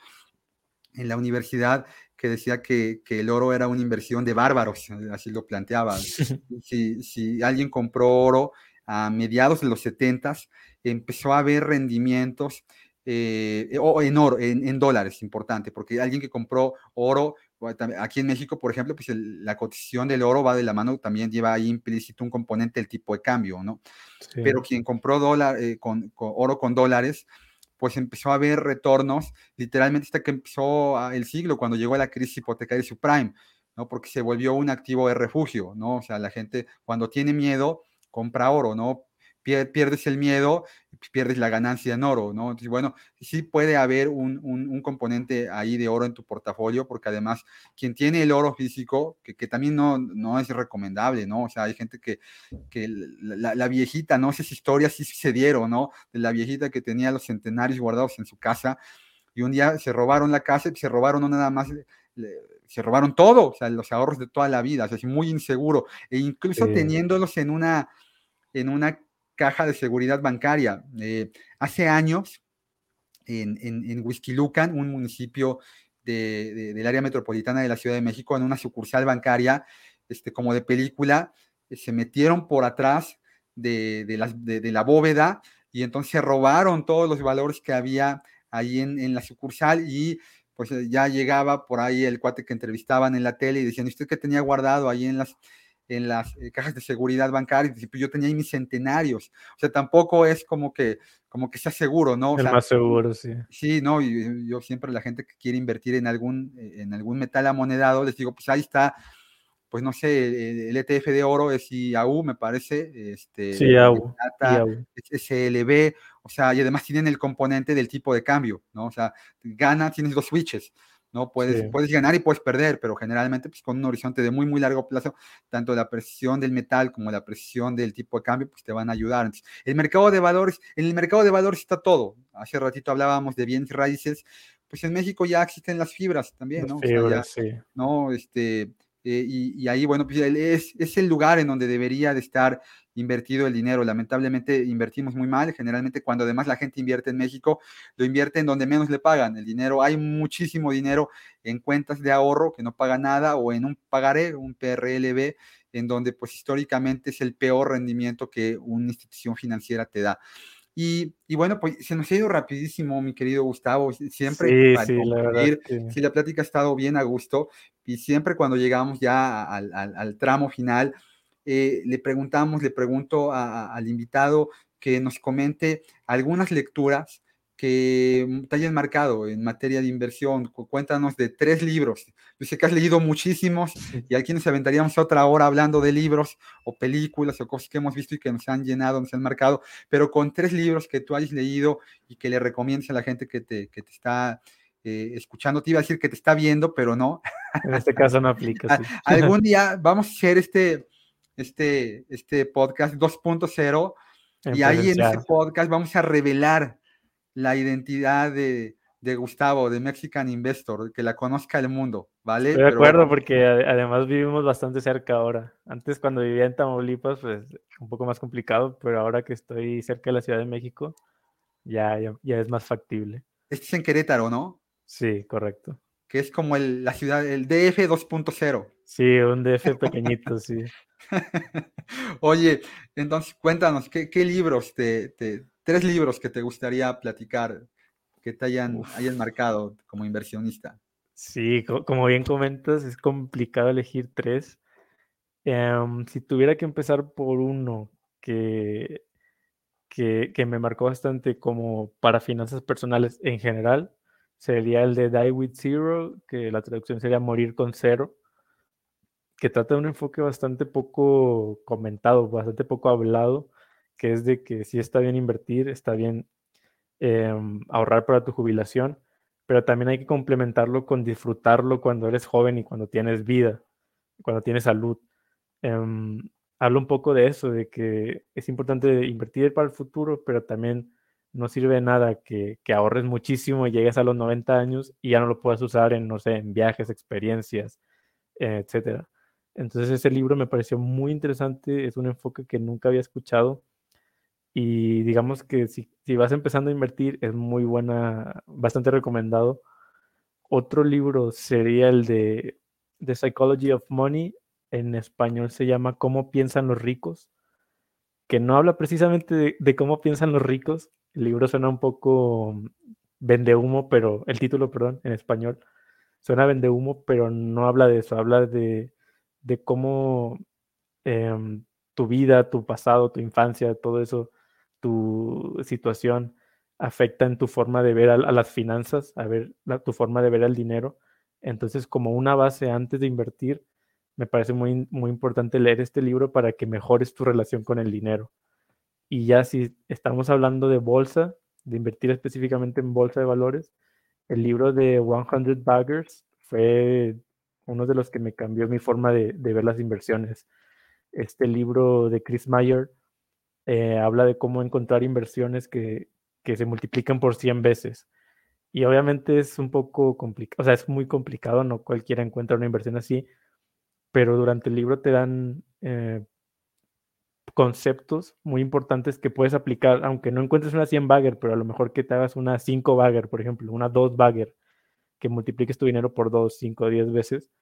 en la universidad que decía que, el oro era una inversión de bárbaros, así lo planteaba. Si, si alguien compró oro a mediados de los 70, empezó a haber rendimientos eh, o en oro, en, en, dólares, importante, porque alguien que compró oro Aquí en México, por ejemplo, pues la cotización del oro va de la mano, también lleva ahí implícito un componente del tipo de cambio, ¿no? Pero quien compró dólar, eh, con, oro con dólares, pues empezó a ver retornos, literalmente hasta que empezó el siglo, cuando llegó la crisis hipotecaria subprime, ¿no? Porque se volvió un activo de refugio, ¿no? O sea, la gente cuando tiene miedo, compra oro, ¿no? Pierdes el miedo, pierdes la ganancia en oro, ¿no? Entonces, bueno, sí puede haber un, un, componente ahí de oro en tu portafolio, porque además, quien tiene el oro físico, que, que también no, no es recomendable, ¿no? O sea, hay gente que, que la, la, viejita, ¿no? Esas historias sí se dieron, ¿no? De la viejita que tenía los centenarios guardados en su casa, y un día se robaron la casa y se robaron no nada más se robaron todo, o sea, los ahorros de toda la vida, o sea, es muy inseguro, e incluso teniéndolos en una, en una caja de seguridad bancaria. Eh, hace años, en, en, en Huizquilucan, un municipio del área metropolitana de la Ciudad de México, en una sucursal bancaria, este, como de película, eh, se metieron por atrás de, de, la, de, la, bóveda y entonces robaron todos los valores que había ahí en, en la sucursal y pues ya llegaba por ahí el cuate que entrevistaban en la tele y decían, ¿usted qué tenía guardado ahí en las, en las eh, cajas de seguridad bancaria? Y pues yo tenía ahí mis centenarios. O sea, tampoco es como que, como que sea seguro, ¿no? O el sea, más seguro, sí. Sí, no, y yo siempre la gente que quiere invertir en algún, en algún metal amonedado, les digo, pues ahí está, pues no sé, el ETF de oro es IAU, me parece, este, sí, IAU, plata, SLB, o sea, y además tienen el componente del tipo de cambio, ¿no? O sea, gana, tienes dos switches, ¿no? Puedes, sí. puedes ganar y puedes perder, pero generalmente pues, con un horizonte de muy, muy largo plazo, tanto la presión del metal como la presión del tipo de cambio, pues te van a ayudar. Entonces, el mercado de valores, en el mercado de valores está todo. Hace ratito hablábamos de bienes raíces, pues en México ya existen las fibras también, ¿no? Fibras, o sea, ya, sí. ¿no? Este, eh, y, ahí, bueno, pues es, es, el lugar en donde debería de estar invertido el dinero. Lamentablemente invertimos muy mal. Generalmente cuando además la gente invierte en México, lo invierte en donde menos le pagan. El dinero, hay muchísimo dinero en cuentas de ahorro que no paga nada o en un pagaré, un PRLB, en donde pues históricamente es el peor rendimiento que una institución financiera te da. Y, y, bueno, pues se nos ha ido rapidísimo, mi querido Gustavo. Siempre, sí, sí, la verdad que... si la plática ha estado bien a gusto, y siempre cuando llegamos ya al, al, al tramo final, eh, le preguntamos, le pregunto a, a, al invitado que nos comente algunas lecturas que te hayan marcado en materia de inversión. Cuéntanos de tres libros. Yo sé que has leído muchísimos y aquí nos aventaríamos otra hora hablando de libros o películas o cosas que hemos visto y que nos han llenado, nos han marcado, pero con tres libros que tú hayas leído y que le recomiendes a la gente que te, que te está eh, escuchando. Te iba a decir que te está viendo, pero no. En este caso no aplica. Sí. Algún día vamos a hacer este, este, este podcast 2.0 y ahí en ese podcast vamos a revelar la identidad de, de, Gustavo, de Mexican Investor, que la conozca el mundo, ¿vale? Estoy de acuerdo, Pero, porque además vivimos bastante cerca ahora. Antes, cuando vivía en Tamaulipas, pues un poco más complicado, pero ahora que estoy cerca de la Ciudad de México, ya, ya, ya es más factible. Este es en Querétaro, ¿no? Sí, correcto. Que es como el, la ciudad, el DF 2.0. Sí, un DF pequeñito, sí. Oye, entonces cuéntanos, ¿qué, qué libros te, te, tres libros que te gustaría platicar, que te hayan, hayan marcado como inversionista. Sí, como bien comentas, es complicado elegir tres. Um, si tuviera que empezar por uno que, que, que, me marcó bastante como para finanzas personales en general, sería el de Die with Zero, que la traducción sería Morir con Cero, que trata de un enfoque bastante poco comentado, bastante poco hablado, que es de que sí está bien invertir, está bien eh, ahorrar para tu jubilación, pero también hay que complementarlo con disfrutarlo cuando eres joven y cuando tienes vida, cuando tienes salud. Eh, hablo un poco de eso, de que es importante invertir para el futuro, pero también no sirve nada que, que, ahorres muchísimo y llegues a los 90 años y ya no lo puedas usar en, no sé, en viajes, experiencias, eh, etcétera. Entonces ese libro me pareció muy interesante, es un enfoque que nunca había escuchado y digamos que si, si, vas empezando a invertir es muy buena, bastante recomendado. Otro libro sería el de The Psychology of Money, en español se llama Cómo piensan los ricos, que no habla precisamente de, cómo piensan los ricos. El libro suena un poco vende humo, pero el título, perdón, en español suena vende humo, pero no habla de eso, habla de, de cómo eh, tu vida, tu pasado, tu infancia, todo eso tu situación afecta en tu forma de ver a, las finanzas, a ver tu forma de ver el dinero. Entonces, como una base antes de invertir, me parece muy, muy importante leer este libro para que mejores tu relación con el dinero. Y ya si estamos hablando de bolsa, de invertir específicamente en bolsa de valores, el libro de 100 Baggers fue uno de los que me cambió mi forma de, de ver las inversiones. Este libro de Chris Mayer eh, habla de cómo encontrar inversiones que, que, se multiplican por 100 veces. Y obviamente es un poco complicado, o sea, es muy complicado, no cualquiera encuentra una inversión así, pero durante el libro te dan eh, conceptos muy importantes que puedes aplicar, aunque no encuentres una 100 bagger, pero a lo mejor que te hagas una 5 bagger, por ejemplo, una 2 bagger, que multipliques tu dinero por 2, 5, 10 veces,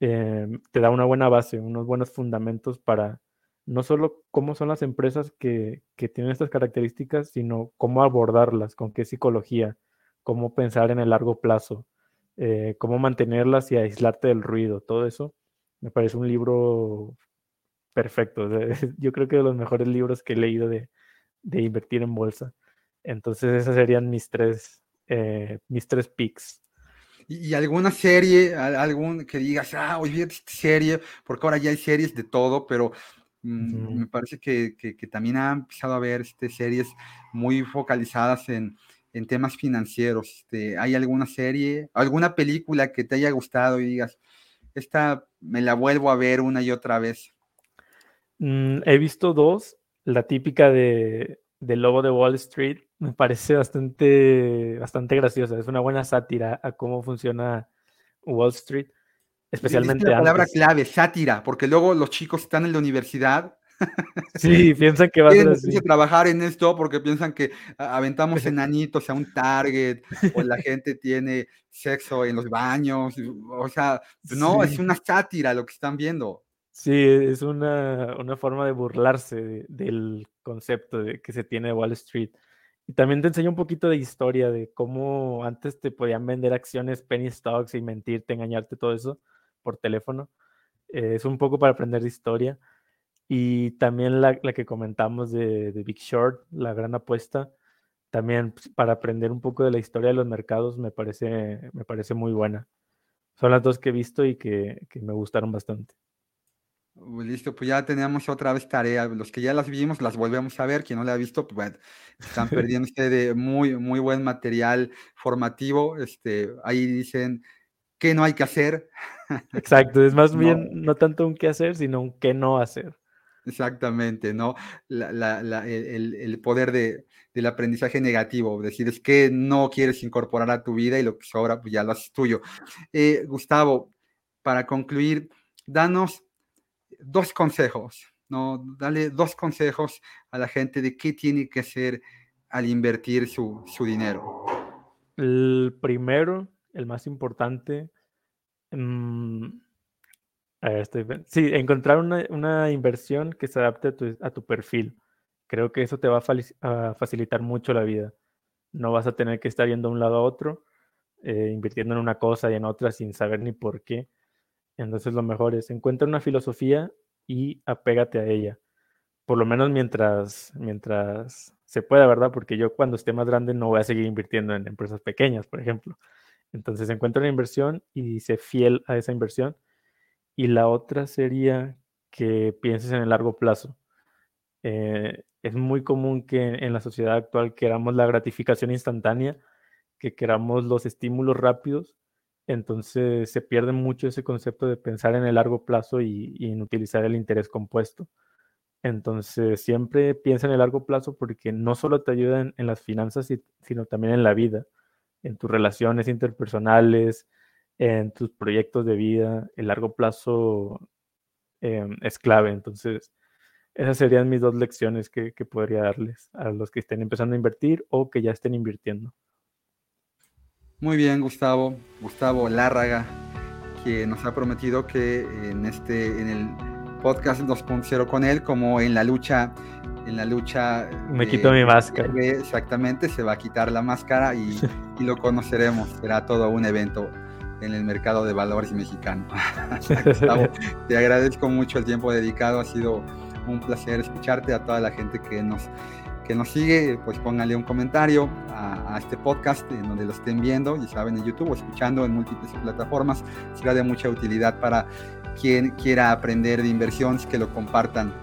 em, te da una buena base, unos buenos fundamentos para no solo cómo son las empresas que, que tienen estas características, sino cómo abordarlas, con qué psicología, cómo pensar en el largo plazo, eh, cómo mantenerlas y aislarte del ruido, todo eso. Me parece un libro perfecto. Yo creo que de los mejores libros que he leído de, de invertir en bolsa. Entonces, esas serían mis tres, eh, mis tres picks. ¿Y alguna serie, algún que digas, ah, vi esta serie, porque ahora ya hay series de todo, pero mm, me parece que, que, que, también ha empezado a ver este, series muy focalizadas en, en temas financieros. Este, ¿Hay alguna serie, alguna película que te haya gustado y digas, esta me la vuelvo a ver una y otra vez? Mm, he visto dos. La típica de, de Lobo de Wall Street me parece bastante, bastante graciosa. Es una buena sátira a cómo funciona Wall Street, especialmente. Es la palabra clave, sátira, porque luego los chicos están en la universidad Sí, piensan que va a ser así. trabajar en esto porque piensan que aventamos enanitos a un target o la gente tiene sexo en los baños. O sea, no, es una sátira lo que están viendo. Sí, es una, una forma de burlarse del concepto de, que se tiene de Wall Street. Y también te enseña un poquito de historia de cómo antes te podían vender acciones penny stocks y mentirte, engañarte, todo eso por teléfono. Eh, es un poco para aprender de historia. Y también la, la que comentamos de, de, Big Short, la gran apuesta, también pues, para aprender un poco de la historia de los mercados me parece, me parece muy buena. Son las dos que he visto y que, que me gustaron bastante. Listo, pues ya tenemos otra vez tarea. Los que ya las vimos, las volvemos a ver. Quien no la ha visto, pues bueno, están perdiendo de muy, muy buen material formativo. Este, ahí dicen qué no hay que hacer. Exacto, es más bien no tanto un qué hacer, sino un qué no hacer. Exactamente, ¿no? el, poder del aprendizaje negativo, decir, es que no quieres incorporar a tu vida y lo que sobra, pues ya lo haces tuyo. Eh, Gustavo, para concluir, danos dos consejos, ¿no? Dale dos consejos a la gente de qué tiene que hacer al invertir su, su dinero. El primero, el más importante, mmm, sí, encontrar una, inversión que se adapte a tu, perfil. Creo que eso te va a, facilitar mucho la vida. No vas a tener que estar yendo de un lado a otro, eh, invirtiendo en una cosa y en otra sin saber ni por qué. Entonces lo mejor es encuentra una filosofía y apégate a ella. Por lo menos mientras, mientras se pueda, ¿verdad? Porque yo cuando esté más grande no voy a seguir invirtiendo en empresas pequeñas, por ejemplo. Entonces encuentra una inversión y sé fiel a esa inversión y la otra sería que pienses en el largo plazo. Eh, es muy común que en la sociedad actual queramos la gratificación instantánea, que queramos los estímulos rápidos, entonces se pierde mucho ese concepto de pensar en el largo plazo y, en utilizar el interés compuesto. Entonces siempre piensa en el largo plazo porque no solo te ayuda en, en las finanzas, sino también en la vida, en tus relaciones interpersonales, en tus proyectos de vida, el largo plazo em, es clave. Entonces, esas serían mis dos lecciones que, que, podría darles a los que estén empezando a invertir o que ya estén invirtiendo. Muy bien, Gustavo. Gustavo Lárraga, que nos ha prometido que en este, en el podcast 2.0 con él, como en la lucha, en la lucha. Me quito mi máscara. Exactamente, se va a quitar la máscara y, y lo conoceremos. Será todo un evento en el mercado de valores mexicano. te agradezco mucho el tiempo dedicado, ha sido un placer escucharte, a toda la gente que nos, que nos sigue, pues póngale un comentario a, este podcast en donde lo estén viendo, y saben, en YouTube o escuchando en múltiples plataformas, será de mucha utilidad para quien quiera aprender de inversión, que lo compartan,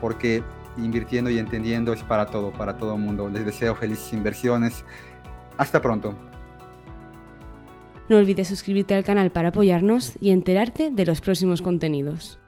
porque invirtiendo y entendiendo es para todo, para todo el mundo. Les deseo felices inversiones. Hasta pronto. No olvides suscribirte al canal para apoyarnos y enterarte de los próximos contenidos.